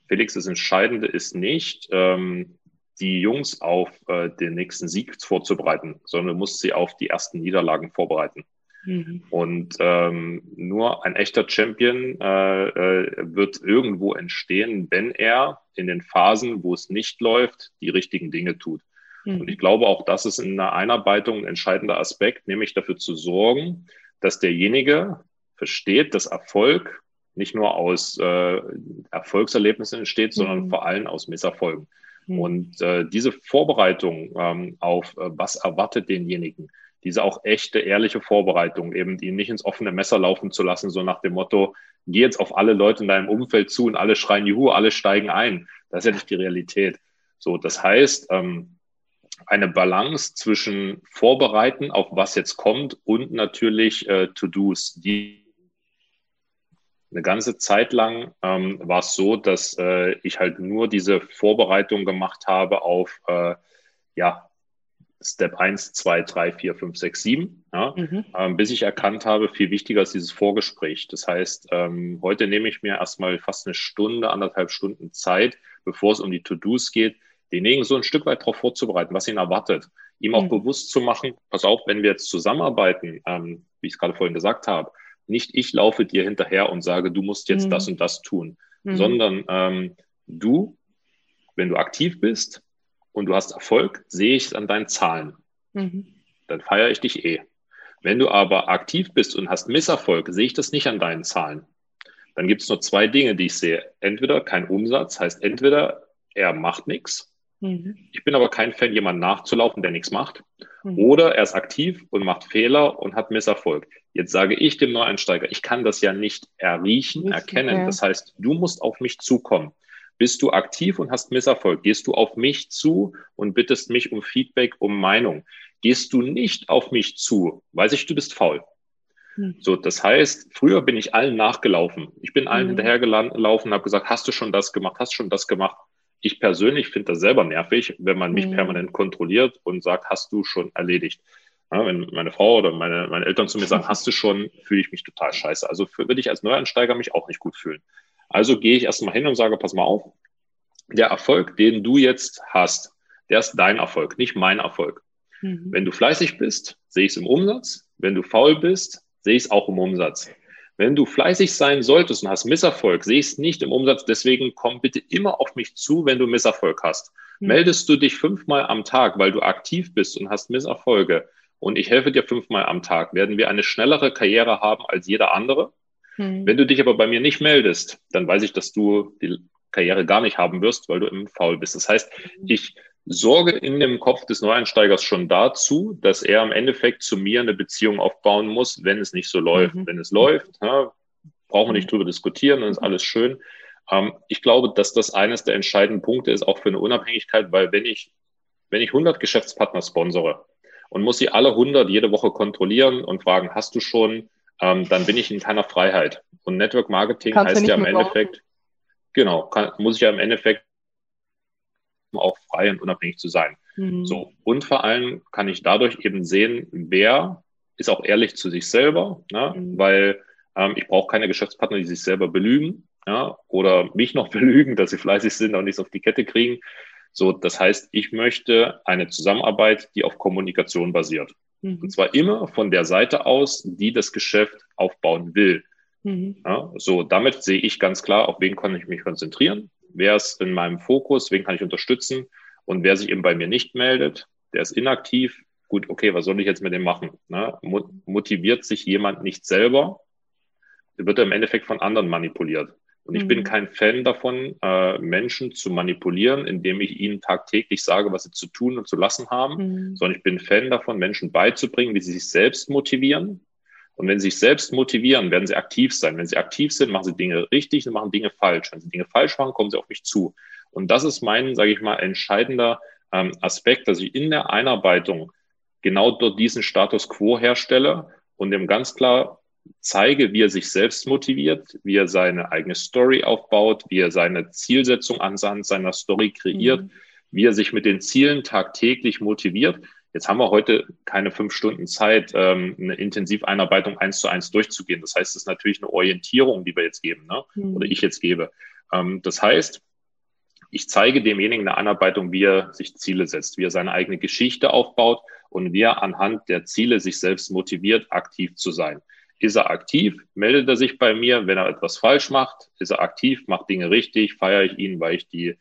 [SPEAKER 2] Felix, das Entscheidende ist nicht, ähm, die Jungs auf äh, den nächsten Sieg vorzubereiten, sondern du musst sie auf die ersten Niederlagen vorbereiten. Mhm. Und ähm, nur ein echter Champion äh, äh, wird irgendwo entstehen, wenn er in den Phasen, wo es nicht läuft, die richtigen Dinge tut. Mhm. Und ich glaube auch, das ist in der Einarbeitung ein entscheidender Aspekt, nämlich dafür zu sorgen, dass derjenige versteht, dass Erfolg nicht nur aus äh, Erfolgserlebnissen entsteht, sondern mhm. vor allem aus Misserfolgen. Mhm. Und äh, diese Vorbereitung ähm, auf äh, was erwartet denjenigen, diese auch echte, ehrliche Vorbereitung, eben ihn nicht ins offene Messer laufen zu lassen, so nach dem Motto, geh jetzt auf alle Leute in deinem Umfeld zu und alle schreien Juhu, alle steigen ein. Das ist ja nicht die Realität. So, das heißt, ähm, eine Balance zwischen Vorbereiten auf was jetzt kommt und natürlich äh, To-Dos, eine ganze Zeit lang ähm, war es so, dass äh, ich halt nur diese Vorbereitung gemacht habe auf äh, ja, Step 1, 2, 3, 4, 5, 6, 7, ja, mhm. ähm, bis ich erkannt habe, viel wichtiger ist dieses Vorgespräch. Das heißt, ähm, heute nehme ich mir erstmal fast eine Stunde, anderthalb Stunden Zeit, bevor es um die To-Dos geht, denjenigen so ein Stück weit darauf vorzubereiten, was ihn erwartet. Ihm auch mhm. bewusst zu machen, pass auf, wenn wir jetzt zusammenarbeiten, ähm, wie ich es gerade vorhin gesagt habe, nicht ich laufe dir hinterher und sage, du musst jetzt mhm. das und das tun, mhm. sondern ähm, du, wenn du aktiv bist und du hast Erfolg, sehe ich es an deinen Zahlen. Mhm. Dann feiere ich dich eh. Wenn du aber aktiv bist und hast Misserfolg, sehe ich das nicht an deinen Zahlen. Dann gibt es nur zwei Dinge, die ich sehe. Entweder kein Umsatz, heißt entweder er macht nichts. Mhm. Ich bin aber kein Fan, jemanden nachzulaufen, der nichts macht. Mhm. Oder er ist aktiv und macht Fehler und hat Misserfolg. Jetzt sage ich dem Neueinsteiger, ich kann das ja nicht erriechen, erkennen. Das heißt, du musst auf mich zukommen. Bist du aktiv und hast Misserfolg? Gehst du auf mich zu und bittest mich um Feedback, um Meinung? Gehst du nicht auf mich zu, weiß ich, du bist faul. Hm. So, das heißt, früher bin ich allen nachgelaufen. Ich bin allen mhm. hinterhergelaufen, habe gesagt, hast du schon das gemacht, hast du schon das gemacht? Ich persönlich finde das selber nervig, wenn man mich mhm. permanent kontrolliert und sagt, hast du schon erledigt. Ja, wenn meine Frau oder meine, meine Eltern zu mir sagen, hast du schon, fühle ich mich total scheiße. Also würde ich als Neuansteiger mich auch nicht gut fühlen. Also gehe ich erstmal hin und sage, pass mal auf, der Erfolg, den du jetzt hast, der ist dein Erfolg, nicht mein Erfolg. Mhm. Wenn du fleißig bist, sehe ich es im Umsatz. Wenn du faul bist, sehe ich es auch im Umsatz. Wenn du fleißig sein solltest und hast Misserfolg, sehe ich es nicht im Umsatz. Deswegen komm bitte immer auf mich zu, wenn du Misserfolg hast. Mhm. Meldest du dich fünfmal am Tag, weil du aktiv bist und hast Misserfolge und ich helfe dir fünfmal am Tag, werden wir eine schnellere Karriere haben als jeder andere. Mhm. Wenn du dich aber bei mir nicht meldest, dann weiß ich, dass du die Karriere gar nicht haben wirst, weil du im Faul bist. Das heißt, hm. ich sorge in dem Kopf des Neueinsteigers schon dazu, dass er im Endeffekt zu mir eine Beziehung aufbauen muss, wenn es nicht so läuft. Mhm. Wenn es läuft, ja, brauchen wir nicht drüber diskutieren, dann ist alles schön. Ähm, ich glaube, dass das eines der entscheidenden Punkte ist, auch für eine Unabhängigkeit, weil wenn ich, wenn ich 100 Geschäftspartner sponsore und muss sie alle 100 jede Woche kontrollieren und fragen, hast du schon, ähm, dann bin ich in keiner Freiheit. Und Network Marketing Kannst heißt ja im Endeffekt, genau, kann, muss ich ja im Endeffekt auch frei und unabhängig zu sein. Mhm. So. Und vor allem kann ich dadurch eben sehen, wer ist auch ehrlich zu sich selber, ne? Mhm. weil ähm, ich brauche keine Geschäftspartner, die sich selber belügen ja? oder mich noch belügen, dass sie fleißig sind und nichts auf die Kette kriegen. So, das heißt, ich möchte eine Zusammenarbeit, die auf Kommunikation basiert. Mhm. Und zwar immer von der Seite aus, die das Geschäft aufbauen will. Mhm. Ja, so, damit sehe ich ganz klar, auf wen kann ich mich konzentrieren wer ist in meinem Fokus, wen kann ich unterstützen und wer sich eben bei mir nicht meldet, der ist inaktiv. Gut, okay, was soll ich jetzt mit dem machen? Ne? Motiviert sich jemand nicht selber, wird im Endeffekt von anderen manipuliert. Und ich mhm. bin kein Fan davon, äh, Menschen zu manipulieren, indem ich ihnen tagtäglich sage, was sie zu tun und zu lassen haben, mhm. sondern ich bin Fan davon, Menschen beizubringen, wie sie sich selbst motivieren, und wenn sie sich selbst motivieren, werden sie aktiv sein. Wenn sie aktiv sind, machen sie Dinge richtig und machen Dinge falsch. Wenn sie Dinge falsch machen, kommen sie auf mich zu. Und das ist mein, sage ich mal, entscheidender ähm, Aspekt, dass ich in der Einarbeitung genau dort diesen Status quo herstelle und dem ganz klar zeige, wie er sich selbst motiviert, wie er seine eigene Story aufbaut, wie er seine Zielsetzung anhand seiner Story kreiert, mhm. wie er sich mit den Zielen tagtäglich motiviert Jetzt haben wir heute keine fünf Stunden Zeit, ähm, eine Intensiveinarbeitung eins zu eins durchzugehen. Das heißt, es ist natürlich eine Orientierung, die wir jetzt geben, ne? Mhm. oder ich jetzt gebe. Ähm, das heißt, ich zeige demjenigen eine Anarbeitung, wie er sich Ziele setzt, wie er seine eigene Geschichte aufbaut und wie er anhand der Ziele sich selbst motiviert, aktiv zu sein. Ist er aktiv, meldet er sich bei mir. Wenn er etwas falsch macht, ist er aktiv, macht Dinge richtig, feiere ich ihn, weil ich die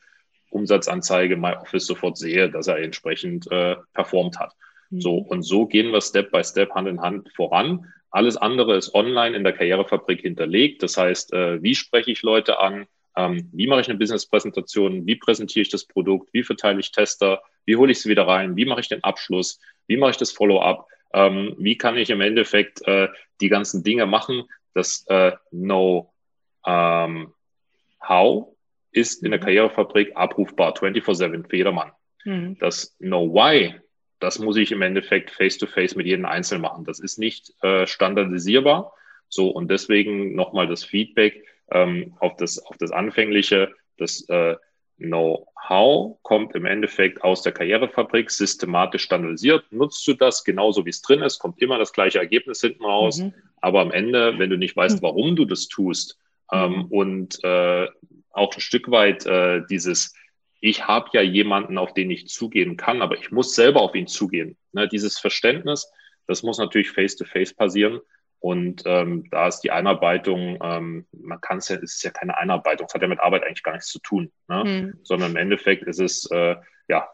[SPEAKER 2] Umsatzanzeige MyOffice sofort sehe, dass er entsprechend äh, performt hat. Mhm. So, und so gehen wir Step by Step Hand in Hand voran. Alles andere ist online in der Karrierefabrik hinterlegt. Das heißt, äh, wie spreche ich Leute an? Ähm, wie mache ich eine Business-Präsentation? Wie präsentiere ich das Produkt? Wie verteile ich Tester? Wie hole ich sie wieder rein? Wie mache ich den Abschluss? Wie mache ich das Follow-up? Ähm, wie kann ich im Endeffekt äh, die ganzen Dinge machen? Das äh, Know ähm, How ist in der mhm. Karrierefabrik abrufbar, 24-7 für jedermann. Mhm. Das Know Why, das muss ich im Endeffekt face-to-face -face mit jedem Einzelnen machen. Das ist nicht äh, standardisierbar. So, und deswegen nochmal das Feedback ähm, auf, das, auf das Anfängliche, das äh, Know-how kommt im Endeffekt aus der Karrierefabrik, systematisch standardisiert. Nutzt du das genauso, wie es drin ist, kommt immer das gleiche Ergebnis hinten raus. Mhm. Aber am Ende, wenn du nicht weißt, mhm. warum du das tust ähm, mhm. und äh, auch ein Stück weit äh, dieses, ich habe ja jemanden, auf den ich zugehen kann, aber ich muss selber auf ihn zugehen. Ne, dieses Verständnis, das muss natürlich face-to-face -face passieren. Und ähm, da ist die Einarbeitung, ähm, man kann es ja, es ist ja keine Einarbeitung, es hat ja mit Arbeit eigentlich gar nichts zu tun, ne? Mhm. sondern im Endeffekt ist es, äh, ja,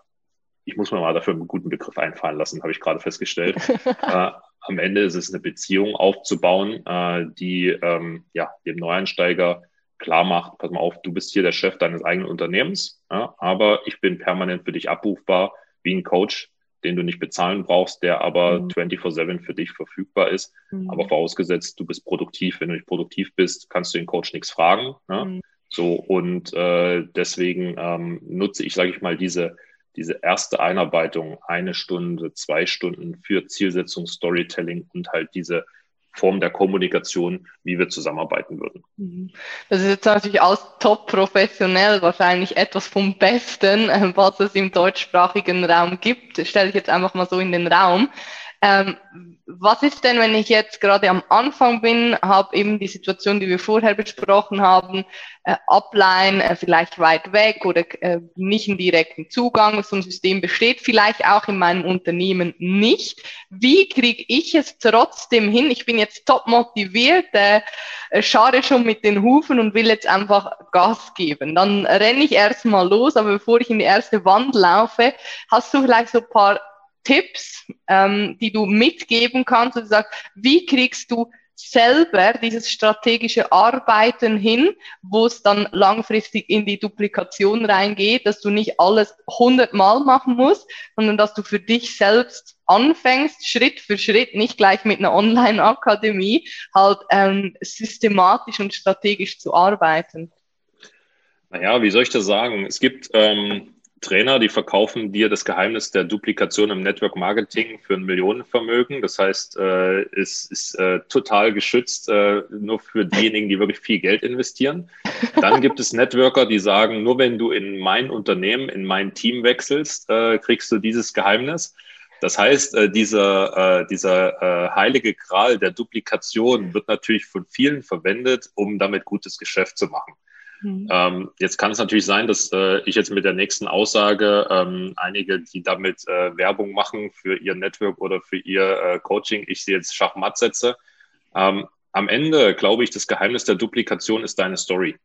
[SPEAKER 2] ich muss mir mal dafür einen guten Begriff einfallen lassen, habe ich gerade festgestellt. äh, am Ende ist es eine Beziehung aufzubauen, äh, die ähm, ja, dem Neueinsteiger klar macht, pass mal auf, du bist hier der Chef deines eigenen Unternehmens, ja, aber ich bin permanent für dich abrufbar wie ein Coach, den du nicht bezahlen brauchst, der aber mhm. 24-7 für dich verfügbar ist. Mhm. Aber vorausgesetzt, du bist produktiv. Wenn du nicht produktiv bist, kannst du den Coach nichts fragen. Ja? Mhm. So, und äh, deswegen ähm, nutze ich, sage ich mal, diese, diese erste Einarbeitung, eine Stunde, zwei Stunden für Zielsetzung, Storytelling und halt diese Form der Kommunikation, wie wir zusammenarbeiten würden.
[SPEAKER 1] Mhm. Das ist jetzt natürlich aus top professionell wahrscheinlich etwas vom Besten, äh, was es im deutschsprachigen Raum gibt. Das stelle ich jetzt einfach mal so in den Raum. Ähm, was ist denn, wenn ich jetzt gerade am Anfang bin, habe eben die Situation, die wir vorher besprochen haben, äh, Upline äh, vielleicht weit weg oder äh, nicht einen direkten Zugang, ein System besteht vielleicht auch in meinem Unternehmen nicht. Wie kriege ich es trotzdem hin? Ich bin jetzt top motiviert, äh, schare schon mit den Hufen und will jetzt einfach Gas geben. Dann renne ich erstmal los, aber bevor ich in die erste Wand laufe, hast du vielleicht so ein paar Tipps, ähm, die du mitgeben kannst und sagst, wie kriegst du selber dieses strategische Arbeiten hin, wo es dann langfristig in die Duplikation reingeht, dass du nicht alles hundertmal machen musst, sondern dass du für dich selbst anfängst, Schritt für Schritt, nicht gleich mit einer Online-Akademie, halt ähm, systematisch und strategisch zu arbeiten.
[SPEAKER 2] Naja, wie soll ich das sagen? Es gibt ähm, Trainer, die verkaufen dir das Geheimnis der Duplikation im Network Marketing für ein Millionenvermögen. Das heißt, äh, es ist äh, total geschützt, äh, nur für diejenigen, die wirklich viel Geld investieren. Dann gibt es Networker, die sagen, nur wenn du in mein Unternehmen, in mein Team wechselst, äh, kriegst du dieses Geheimnis. Das heißt, äh, dieser, äh, dieser äh, heilige Gral der Duplikation wird natürlich von vielen verwendet, um damit gutes Geschäft zu machen. Mhm. Ähm, jetzt kann es natürlich sein, dass äh, ich jetzt mit der nächsten Aussage ähm, einige, die damit äh, Werbung machen für ihr Network oder für ihr äh, Coaching, ich sie jetzt Schachmatt setze. Ähm, am Ende glaube ich, das Geheimnis der Duplikation ist deine Story.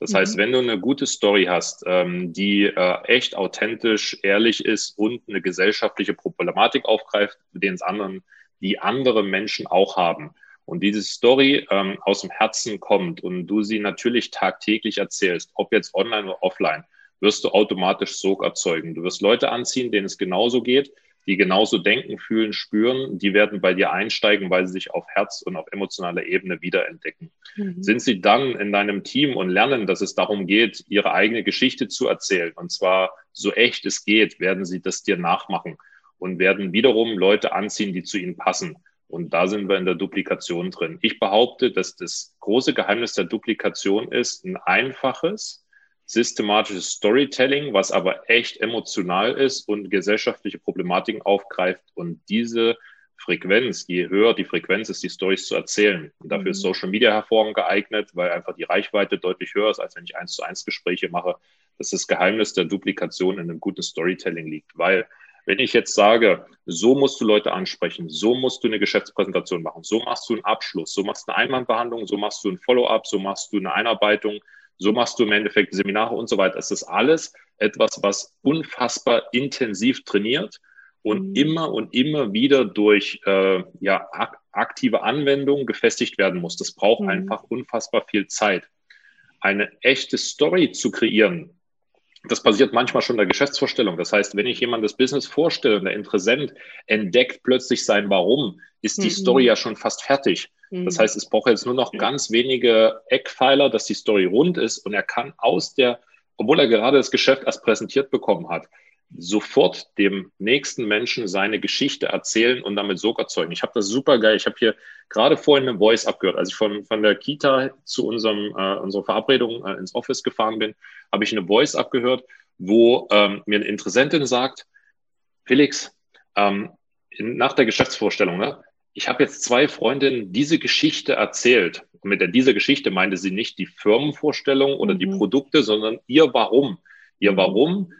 [SPEAKER 2] Das mhm. heißt, wenn du eine gute Story hast, ähm, die äh, echt authentisch, ehrlich ist und eine gesellschaftliche Problematik aufgreift, den es anderen, die andere Menschen auch haben, und diese Story ähm, aus dem Herzen kommt und du sie natürlich tagtäglich erzählst, ob jetzt online oder offline, wirst du automatisch Sog erzeugen. Du wirst Leute anziehen, denen es genauso geht, die genauso denken, fühlen, spüren. Die werden bei dir einsteigen, weil sie sich auf Herz und auf emotionaler Ebene wiederentdecken. Mhm. Sind sie dann in deinem Team und lernen, dass es darum geht, ihre eigene Geschichte zu erzählen, und zwar so echt es geht, werden sie das dir nachmachen und werden wiederum Leute anziehen, die zu ihnen passen. Und da sind wir in der Duplikation drin. Ich behaupte, dass das große Geheimnis der Duplikation ist ein einfaches, systematisches Storytelling, was aber echt emotional ist und gesellschaftliche Problematiken aufgreift. Und diese Frequenz, je höher die Frequenz ist, die Stories zu erzählen. Und dafür mhm. ist Social Media hervorragend geeignet, weil einfach die Reichweite deutlich höher ist, als wenn ich eins zu eins Gespräche mache. Dass das Geheimnis der Duplikation in einem guten Storytelling liegt, weil wenn ich jetzt sage, so musst du Leute ansprechen, so musst du eine Geschäftspräsentation machen, so machst du einen Abschluss, so machst du eine Einwandbehandlung, so machst du ein Follow-up, so machst du eine Einarbeitung, so machst du im Endeffekt Seminare und so weiter. Es ist alles etwas, was unfassbar intensiv trainiert und mhm. immer und immer wieder durch äh, ja, aktive Anwendung gefestigt werden muss. Das braucht mhm. einfach unfassbar viel Zeit. Eine echte Story zu kreieren, das passiert manchmal schon in der Geschäftsvorstellung. Das heißt, wenn ich jemand das Business vorstelle und der Interessent entdeckt plötzlich sein Warum, ist die mhm. Story ja schon fast fertig. Mhm. Das heißt, es braucht jetzt nur noch ganz wenige Eckpfeiler, dass die Story rund ist und er kann aus der, obwohl er gerade das Geschäft erst präsentiert bekommen hat, sofort dem nächsten Menschen seine Geschichte erzählen und damit Sog erzeugen. Ich habe das super geil. Ich habe hier gerade vorhin eine Voice abgehört. Als ich von, von der Kita zu unserem, äh, unserer Verabredung äh, ins Office gefahren bin, habe ich eine Voice abgehört, wo ähm, mir eine Interessentin sagt, Felix, ähm, in, nach der Geschäftsvorstellung, ne, ich habe jetzt zwei Freundinnen diese Geschichte erzählt. Und mit der, dieser Geschichte meinte sie nicht die Firmenvorstellung oder mhm. die Produkte, sondern ihr Warum. Ihr mhm. Warum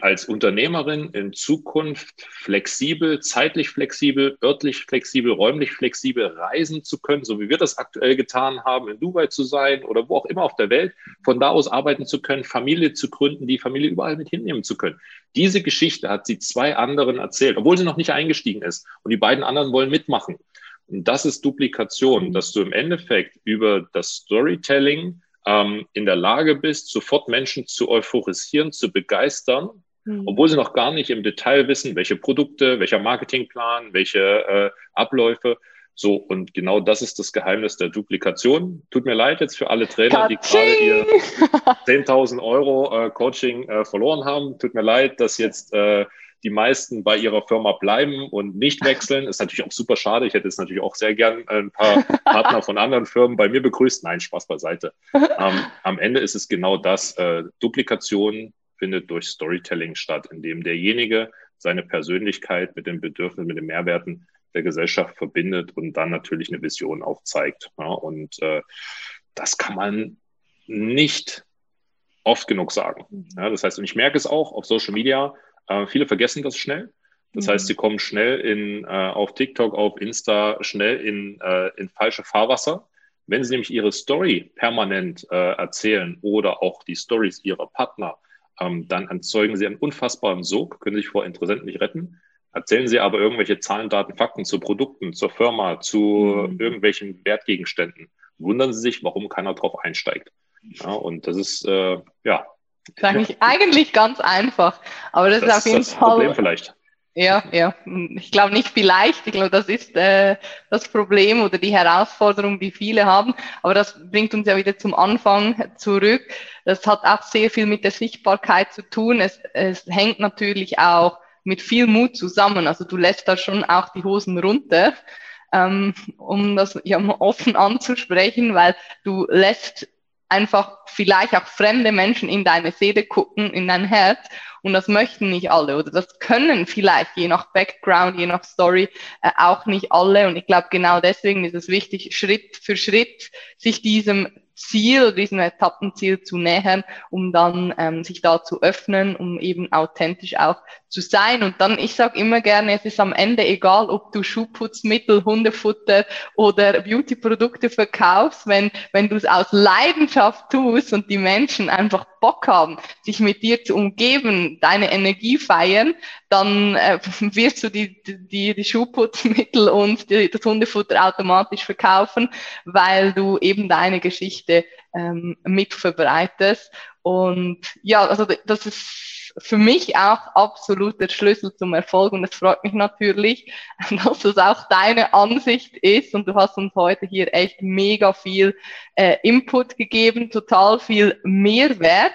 [SPEAKER 2] als Unternehmerin in Zukunft flexibel, zeitlich flexibel, örtlich flexibel, räumlich flexibel reisen zu können, so wie wir das aktuell getan haben, in Dubai zu sein oder wo auch immer auf der Welt, von da aus arbeiten zu können, Familie zu gründen, die Familie überall mit hinnehmen zu können. Diese Geschichte hat sie zwei anderen erzählt, obwohl sie noch nicht eingestiegen ist. Und die beiden anderen wollen mitmachen. Und das ist Duplikation, dass du im Endeffekt über das Storytelling ähm, in der Lage bist, sofort Menschen zu euphorisieren, zu begeistern, mhm. obwohl sie noch gar nicht im Detail wissen, welche Produkte, welcher Marketingplan, welche äh, Abläufe, So, und genau das ist das Geheimnis der Duplikation. Tut mir leid jetzt für alle Trainer, die gerade ihr 10.000 Euro äh, Coaching äh, verloren haben. Tut mir leid, dass jetzt äh, die meisten bei ihrer Firma bleiben und nicht wechseln. Ist natürlich auch super schade. Ich hätte jetzt natürlich auch sehr gern ein paar Partner von anderen Firmen bei mir begrüßt. Nein, Spaß beiseite. Ähm, am Ende ist es genau das. Äh, Duplikation findet durch Storytelling statt, indem derjenige seine Persönlichkeit mit den Bedürfnissen, mit den Mehrwerten der Gesellschaft verbindet und dann natürlich eine Vision aufzeigt. Ja, und äh, das kann man nicht oft genug sagen. Ja, das heißt, und ich merke es auch auf Social Media, äh, viele vergessen das schnell. Das mhm. heißt, sie kommen schnell in, äh, auf TikTok, auf Insta, schnell in, äh, in falsche Fahrwasser. Wenn sie nämlich ihre Story permanent äh, erzählen oder auch die Stories ihrer Partner, ähm, dann erzeugen sie einen unfassbaren Sog, können sich vor Interessenten nicht retten. Erzählen Sie aber irgendwelche Zahlen, Daten, Fakten zu Produkten, zur Firma, zu mhm. irgendwelchen Wertgegenständen. Wundern Sie sich, warum keiner drauf einsteigt. Ja, und das ist, äh, ja.
[SPEAKER 1] Das ist eigentlich, ganz einfach. Aber das, das ist auf jeden das Fall. Problem
[SPEAKER 2] vielleicht.
[SPEAKER 1] Ja, ja. Ich glaube nicht vielleicht. Ich glaube, das ist äh, das Problem oder die Herausforderung, die viele haben. Aber das bringt uns ja wieder zum Anfang zurück. Das hat auch sehr viel mit der Sichtbarkeit zu tun. Es, es hängt natürlich auch mit viel Mut zusammen. Also du lässt da schon auch die Hosen runter, ähm, um das ja offen anzusprechen, weil du lässt einfach vielleicht auch fremde Menschen in deine Seele gucken, in dein Herz. Und das möchten nicht alle oder das können vielleicht je nach Background, je nach Story äh, auch nicht alle. Und ich glaube, genau deswegen ist es wichtig, Schritt für Schritt sich diesem Ziel oder diesem Etappenziel zu nähern, um dann ähm, sich da zu öffnen, um eben authentisch auch zu sein. Und dann, ich sage immer gerne, es ist am Ende egal, ob du Schuhputzmittel, Hundefutter oder Beautyprodukte verkaufst, wenn, wenn du es aus Leidenschaft tust und die Menschen einfach Bock haben, sich mit dir zu umgeben, deine Energie feiern, dann äh, wirst du die, die, die Schuhputzmittel und die, das Hundefutter automatisch verkaufen, weil du eben deine Geschichte ähm, mit verbreitest. Und ja, also das ist für mich auch absolut der Schlüssel zum Erfolg und es freut mich natürlich, dass das auch deine Ansicht ist und du hast uns heute hier echt mega viel äh, Input gegeben, total viel Mehrwert.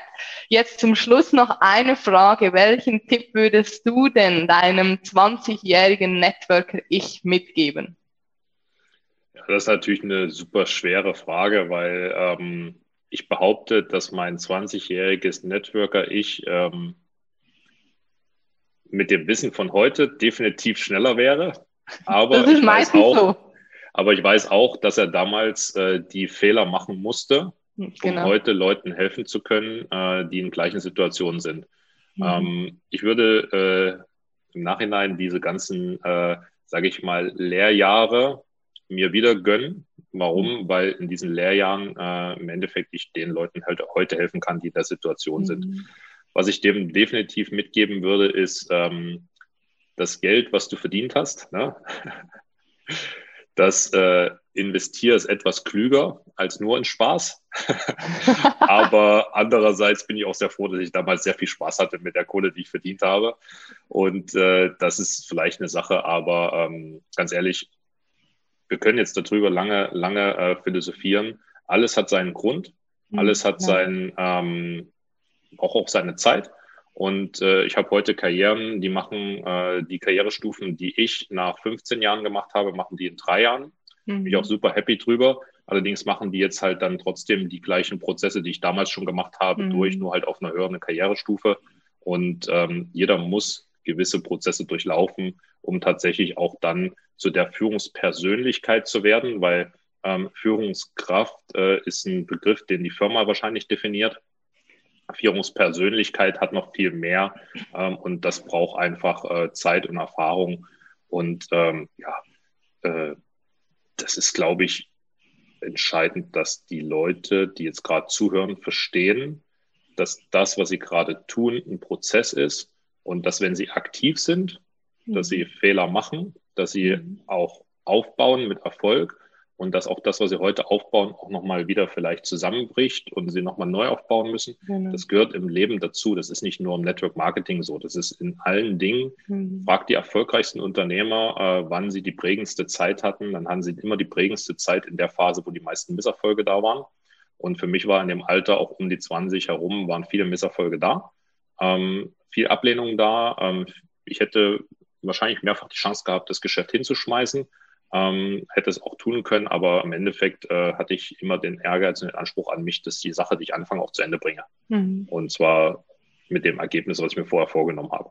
[SPEAKER 1] Jetzt zum Schluss noch eine Frage. Welchen Tipp würdest du denn deinem 20-jährigen Networker ich mitgeben?
[SPEAKER 2] Ja, das ist natürlich eine super schwere Frage, weil ähm, ich behaupte, dass mein 20-jähriges Networker ich ähm, mit dem Wissen von heute definitiv schneller wäre. Aber das ist meistens auch, so. Aber ich weiß auch, dass er damals äh, die Fehler machen musste, um genau. heute Leuten helfen zu können, äh, die in gleichen Situationen sind. Mhm. Ähm, ich würde äh, im Nachhinein diese ganzen, äh, sage ich mal, Lehrjahre mir wieder gönnen. Warum? Mhm. Weil in diesen Lehrjahren äh, im Endeffekt ich den Leuten halt heute helfen kann, die in der Situation mhm. sind. Was ich dem definitiv mitgeben würde, ist ähm, das Geld, was du verdient hast. Ne? Das äh, investier es etwas klüger als nur in Spaß. Aber andererseits bin ich auch sehr froh, dass ich damals sehr viel Spaß hatte mit der Kohle, die ich verdient habe. Und äh, das ist vielleicht eine Sache, aber ähm, ganz ehrlich, wir können jetzt darüber lange, lange äh, philosophieren. Alles hat seinen Grund, mhm, alles hat ja. seinen, ähm, auch auch seine Zeit. Und äh, ich habe heute Karrieren, die machen äh, die Karrierestufen, die ich nach 15 Jahren gemacht habe, machen die in drei Jahren. Mhm. Bin ich auch super happy drüber. Allerdings machen die jetzt halt dann trotzdem die gleichen Prozesse, die ich damals schon gemacht habe, mhm. durch, nur halt auf einer höheren Karrierestufe. Und ähm, jeder muss gewisse Prozesse durchlaufen, um tatsächlich auch dann zu der Führungspersönlichkeit zu werden, weil ähm, Führungskraft äh, ist ein Begriff, den die Firma wahrscheinlich definiert. Führungspersönlichkeit hat noch viel mehr ähm, und das braucht einfach äh, Zeit und Erfahrung. Und ähm, ja, äh, das ist, glaube ich, entscheidend, dass die Leute, die jetzt gerade zuhören, verstehen, dass das, was sie gerade tun, ein Prozess ist und dass wenn sie aktiv sind, dass sie mhm. Fehler machen, dass sie mhm. auch aufbauen mit Erfolg und dass auch das, was sie heute aufbauen, auch nochmal wieder vielleicht zusammenbricht und sie nochmal neu aufbauen müssen. Genau. Das gehört im Leben dazu. Das ist nicht nur im Network Marketing so. Das ist in allen Dingen. Mhm. Fragt die erfolgreichsten Unternehmer, äh, wann sie die prägendste Zeit hatten. Dann haben sie immer die prägendste Zeit in der Phase, wo die meisten Misserfolge da waren. Und für mich war in dem Alter auch um die 20 herum, waren viele Misserfolge da. Ähm, viel Ablehnung da. Ähm, ich hätte wahrscheinlich mehrfach die Chance gehabt, das Geschäft hinzuschmeißen ähm, hätte es auch tun können, aber im Endeffekt äh, hatte ich immer den Ehrgeiz und den Anspruch an mich, dass die Sache, die ich anfange, auch zu Ende bringe. Mhm. Und zwar mit dem Ergebnis, was ich mir vorher vorgenommen habe.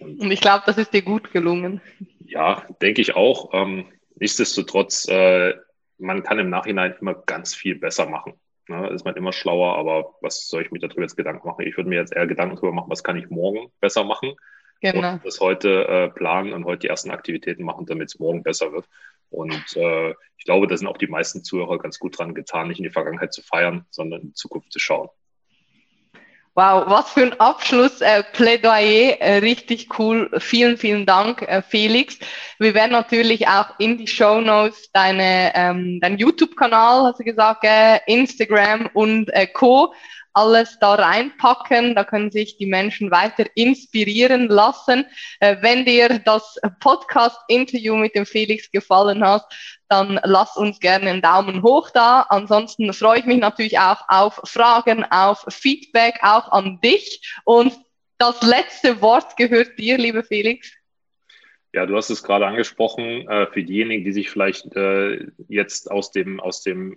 [SPEAKER 1] Und, und ich glaube, das ist dir gut gelungen.
[SPEAKER 2] Ja, denke ich auch. Ähm, nichtsdestotrotz, äh, man kann im Nachhinein immer ganz viel besser machen. Ne? Ist man immer schlauer, aber was soll ich mir darüber jetzt Gedanken machen? Ich würde mir jetzt eher Gedanken darüber machen, was kann ich morgen besser machen Genau. Und das heute äh, planen und heute die ersten Aktivitäten machen, damit es morgen besser wird. Und äh, ich glaube, da sind auch die meisten Zuhörer ganz gut dran getan, nicht in die Vergangenheit zu feiern, sondern in die Zukunft zu schauen.
[SPEAKER 1] Wow, was für ein Abschluss, äh, Plädoyer, äh, richtig cool. Vielen, vielen Dank, äh, Felix. Wir werden natürlich auch in die Show Notes deine, ähm, dein YouTube-Kanal, hast du gesagt, Instagram und äh, Co alles da reinpacken. Da können sich die Menschen weiter inspirieren lassen. Äh, wenn dir das Podcast-Interview mit dem Felix gefallen hat, dann lass uns gerne einen Daumen hoch da. Ansonsten freue ich mich natürlich auch auf Fragen, auf Feedback, auch an dich. Und das letzte Wort gehört dir, lieber Felix.
[SPEAKER 2] Ja, du hast es gerade angesprochen, äh, für diejenigen, die sich vielleicht äh, jetzt aus dem, aus dem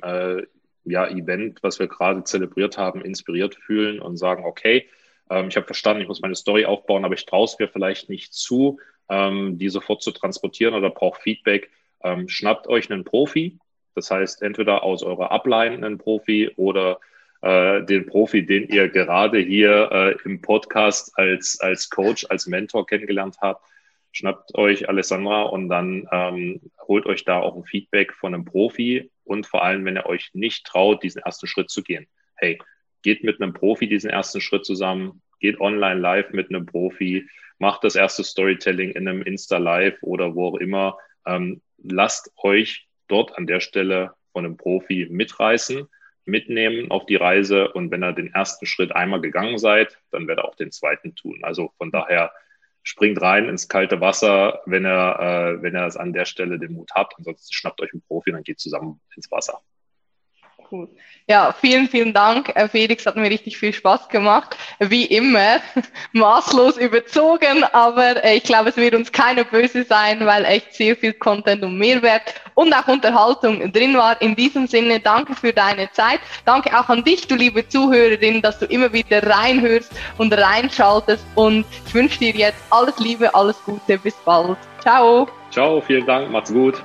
[SPEAKER 2] ja, Event, was wir gerade zelebriert haben, inspiriert fühlen und sagen, okay, ähm, ich habe verstanden, ich muss meine Story aufbauen, aber ich traue es mir vielleicht nicht zu, ähm, die sofort zu transportieren oder brauche Feedback. Ähm, schnappt euch einen Profi, das heißt entweder aus eurer Upline einen Profi oder äh, den Profi, den ihr gerade hier äh, im Podcast als, als Coach, als Mentor kennengelernt habt. Schnappt euch Alessandra und dann ähm, holt euch da auch ein Feedback von einem Profi und vor allem, wenn ihr euch nicht traut, diesen ersten Schritt zu gehen. Hey, geht mit einem Profi diesen ersten Schritt zusammen, geht online live mit einem Profi, macht das erste Storytelling in einem Insta Live oder wo auch immer. Ähm, lasst euch dort an der Stelle von einem Profi mitreißen, mitnehmen auf die Reise und wenn ihr den ersten Schritt einmal gegangen seid, dann werdet ihr auch den zweiten tun. Also von daher springt rein ins kalte Wasser, wenn er, äh, wenn er es an der Stelle den Mut hat. Ansonsten schnappt euch einen Profi und dann geht zusammen ins Wasser.
[SPEAKER 1] Cool. Ja, vielen, vielen Dank, äh, Felix. Hat mir richtig viel Spaß gemacht. Wie immer, maßlos überzogen, aber äh, ich glaube, es wird uns keiner böse sein, weil echt sehr viel Content und Mehrwert und auch Unterhaltung drin war. In diesem Sinne, danke für deine Zeit. Danke auch an dich, du liebe Zuhörerin, dass du immer wieder reinhörst und reinschaltest. Und ich wünsche dir jetzt alles Liebe, alles Gute. Bis bald. Ciao.
[SPEAKER 2] Ciao, vielen Dank. Macht's gut.